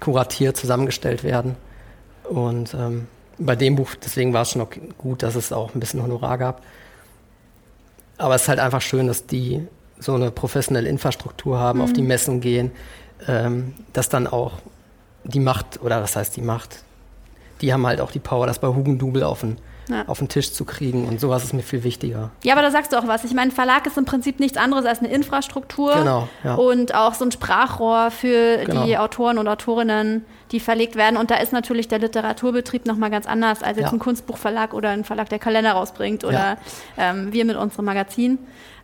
kuratiert zusammengestellt werden. Und ähm, bei dem Buch, deswegen war es schon okay, gut, dass es auch ein bisschen Honorar gab. Aber es ist halt einfach schön, dass die so eine professionelle Infrastruktur haben, mhm. auf die mhm. Messen gehen, ähm, dass dann auch die Macht, oder was heißt die Macht, die haben halt auch die Power, dass bei Hugendubel auf ein ja. auf den Tisch zu kriegen und sowas ist mir viel wichtiger. Ja, aber da sagst du auch was. Ich meine, Verlag ist im Prinzip nichts anderes als eine Infrastruktur genau, ja. und auch so ein Sprachrohr für genau. die Autoren und Autorinnen, die verlegt werden. Und da ist natürlich der Literaturbetrieb nochmal ganz anders als jetzt ja. ein Kunstbuchverlag oder ein Verlag, der Kalender rausbringt oder ähm, wir mit unserem Magazin.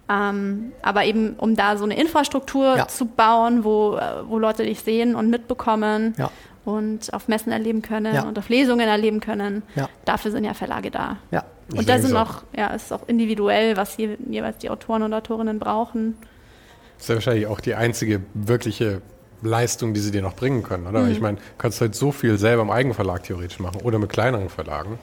Ähm, aber eben, um da so eine Infrastruktur zu bauen, wo, äh, wo Leute dich sehen und mitbekommen ja. Und auf Messen erleben können ja. und auf Lesungen erleben können. Dafür sind ja Verlage da. Ja. Und da sind auch, ja, ist auch individuell, was je, jeweils die Autoren und Autorinnen brauchen. Das ist ja wahrscheinlich auch die einzige wirkliche Leistung, die sie dir noch bringen können, oder? Mhm. Ich meine, du kannst halt so viel selber im Eigenverlag theoretisch machen oder mit kleineren Verlagen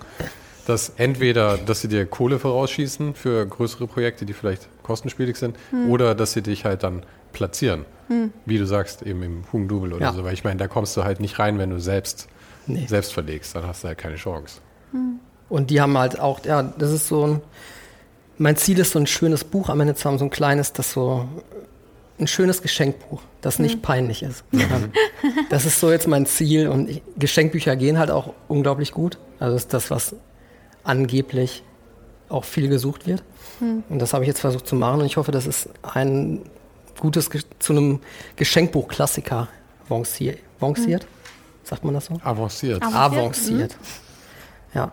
dass entweder, dass sie dir Kohle vorausschießen für größere Projekte, die vielleicht kostenspielig sind, hm. oder dass sie dich halt dann platzieren. Hm. Wie du sagst, eben im Hugendubel oder ja. so. Weil ich meine, da kommst du halt nicht rein, wenn du selbst, nee. selbst verlegst. Dann hast du halt keine Chance. Hm. Und die haben halt auch, ja, das ist so ein, mein Ziel ist so ein schönes Buch am Ende zu haben, so ein kleines, das so, ein schönes Geschenkbuch, das nicht hm. peinlich ist. das ist so jetzt mein Ziel und ich, Geschenkbücher gehen halt auch unglaublich gut. Also das ist das, was angeblich auch viel gesucht wird. Hm. Und das habe ich jetzt versucht zu machen und ich hoffe, dass es ein gutes zu einem Geschenkbuch-Klassiker avanciert. Hm. Sagt man das so? Avanciert. Avanciert. Hm. Ja.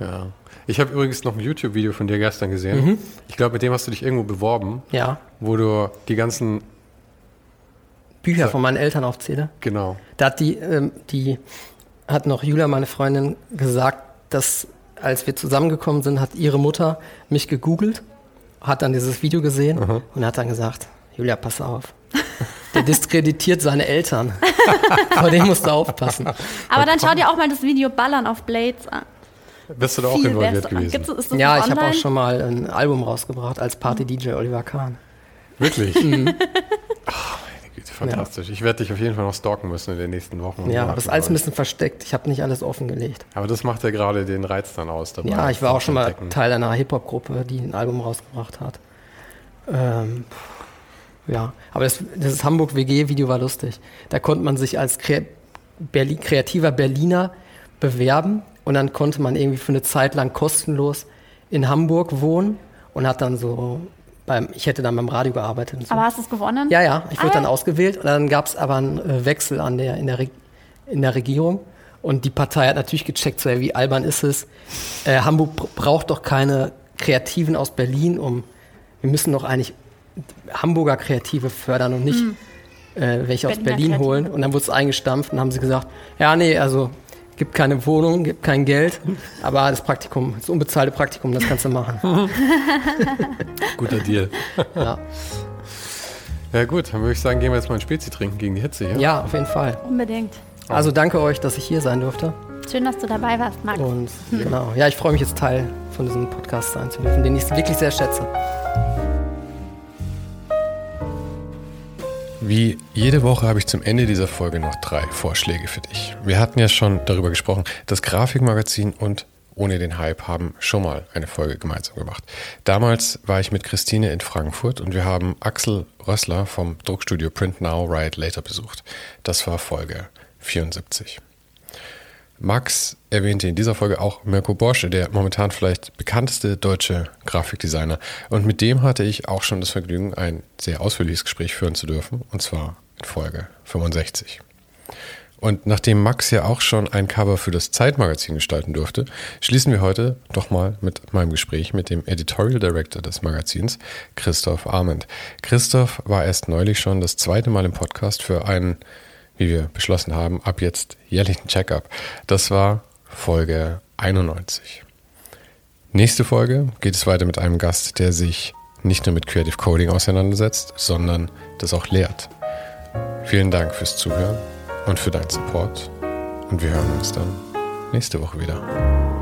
Ja. Ich habe übrigens noch ein YouTube-Video von dir gestern gesehen. Mhm. Ich glaube, mit dem hast du dich irgendwo beworben. Ja. Wo du die ganzen Bücher von meinen Eltern aufzähle. Genau. Da hat die, ähm, die hat noch Julia, meine Freundin, gesagt, dass als wir zusammengekommen sind, hat ihre Mutter mich gegoogelt, hat dann dieses Video gesehen Aha. und hat dann gesagt, Julia, pass auf. Der diskreditiert seine Eltern. Vor dem musst du aufpassen. Aber dann schau dir auch mal das Video Ballern auf Blades an. Bist du da auch involviert gewesen? ja, ich habe auch schon mal ein Album rausgebracht als Party-DJ Oliver Kahn. Wirklich? Mhm. Oh, Fantastisch. Ja. Ich werde dich auf jeden Fall noch stalken müssen in den nächsten Wochen. Ja, aber das ist alles ein bisschen versteckt. Ich habe nicht alles offengelegt. Aber das macht ja gerade den Reiz dann aus dabei. Ja, ich war auch schon mal Teil einer Hip-Hop-Gruppe, die ein Album rausgebracht hat. Ähm, ja, aber das, das Hamburg-WG-Video war lustig. Da konnte man sich als Kre Berlin, kreativer Berliner bewerben und dann konnte man irgendwie für eine Zeit lang kostenlos in Hamburg wohnen und hat dann so beim, ich hätte dann beim Radio gearbeitet. So. Aber hast du es gewonnen? Ja, ja. Ich wurde ah, dann ausgewählt und dann gab es aber einen äh, Wechsel an der, in, der in der Regierung. Und die Partei hat natürlich gecheckt, so, wie albern ist es. Äh, Hamburg braucht doch keine Kreativen aus Berlin, um. Wir müssen doch eigentlich Hamburger Kreative fördern und nicht hm. äh, welche aus Berlin Kreative. holen. Und dann wurde es eingestampft und haben sie gesagt, ja, nee, also gibt keine Wohnung, gibt kein Geld, aber das Praktikum, das unbezahlte Praktikum, das kannst du machen. Guter Deal. Ja. Ja gut, dann würde ich sagen, gehen wir jetzt mal ein Spezi trinken gegen die Hitze hier. Ja, auf jeden Fall. Unbedingt. Also danke euch, dass ich hier sein durfte. Schön, dass du dabei warst, Max. Und genau, ja, ich freue mich jetzt Teil von diesem Podcast sein zu dürfen, den ich wirklich sehr schätze. Wie jede Woche habe ich zum Ende dieser Folge noch drei Vorschläge für dich. Wir hatten ja schon darüber gesprochen, das Grafikmagazin und ohne den Hype haben schon mal eine Folge gemeinsam gemacht. Damals war ich mit Christine in Frankfurt und wir haben Axel Rössler vom Druckstudio Print Now, Write Later besucht. Das war Folge 74. Max erwähnte in dieser Folge auch Mirko Borsche, der momentan vielleicht bekannteste deutsche Grafikdesigner. Und mit dem hatte ich auch schon das Vergnügen, ein sehr ausführliches Gespräch führen zu dürfen, und zwar in Folge 65. Und nachdem Max ja auch schon ein Cover für das Zeitmagazin gestalten durfte, schließen wir heute doch mal mit meinem Gespräch mit dem Editorial Director des Magazins, Christoph Arment. Christoph war erst neulich schon das zweite Mal im Podcast für einen wie wir beschlossen haben, ab jetzt jährlichen Checkup. Das war Folge 91. Nächste Folge geht es weiter mit einem Gast, der sich nicht nur mit Creative Coding auseinandersetzt, sondern das auch lehrt. Vielen Dank fürs Zuhören und für deinen Support und wir hören uns dann nächste Woche wieder.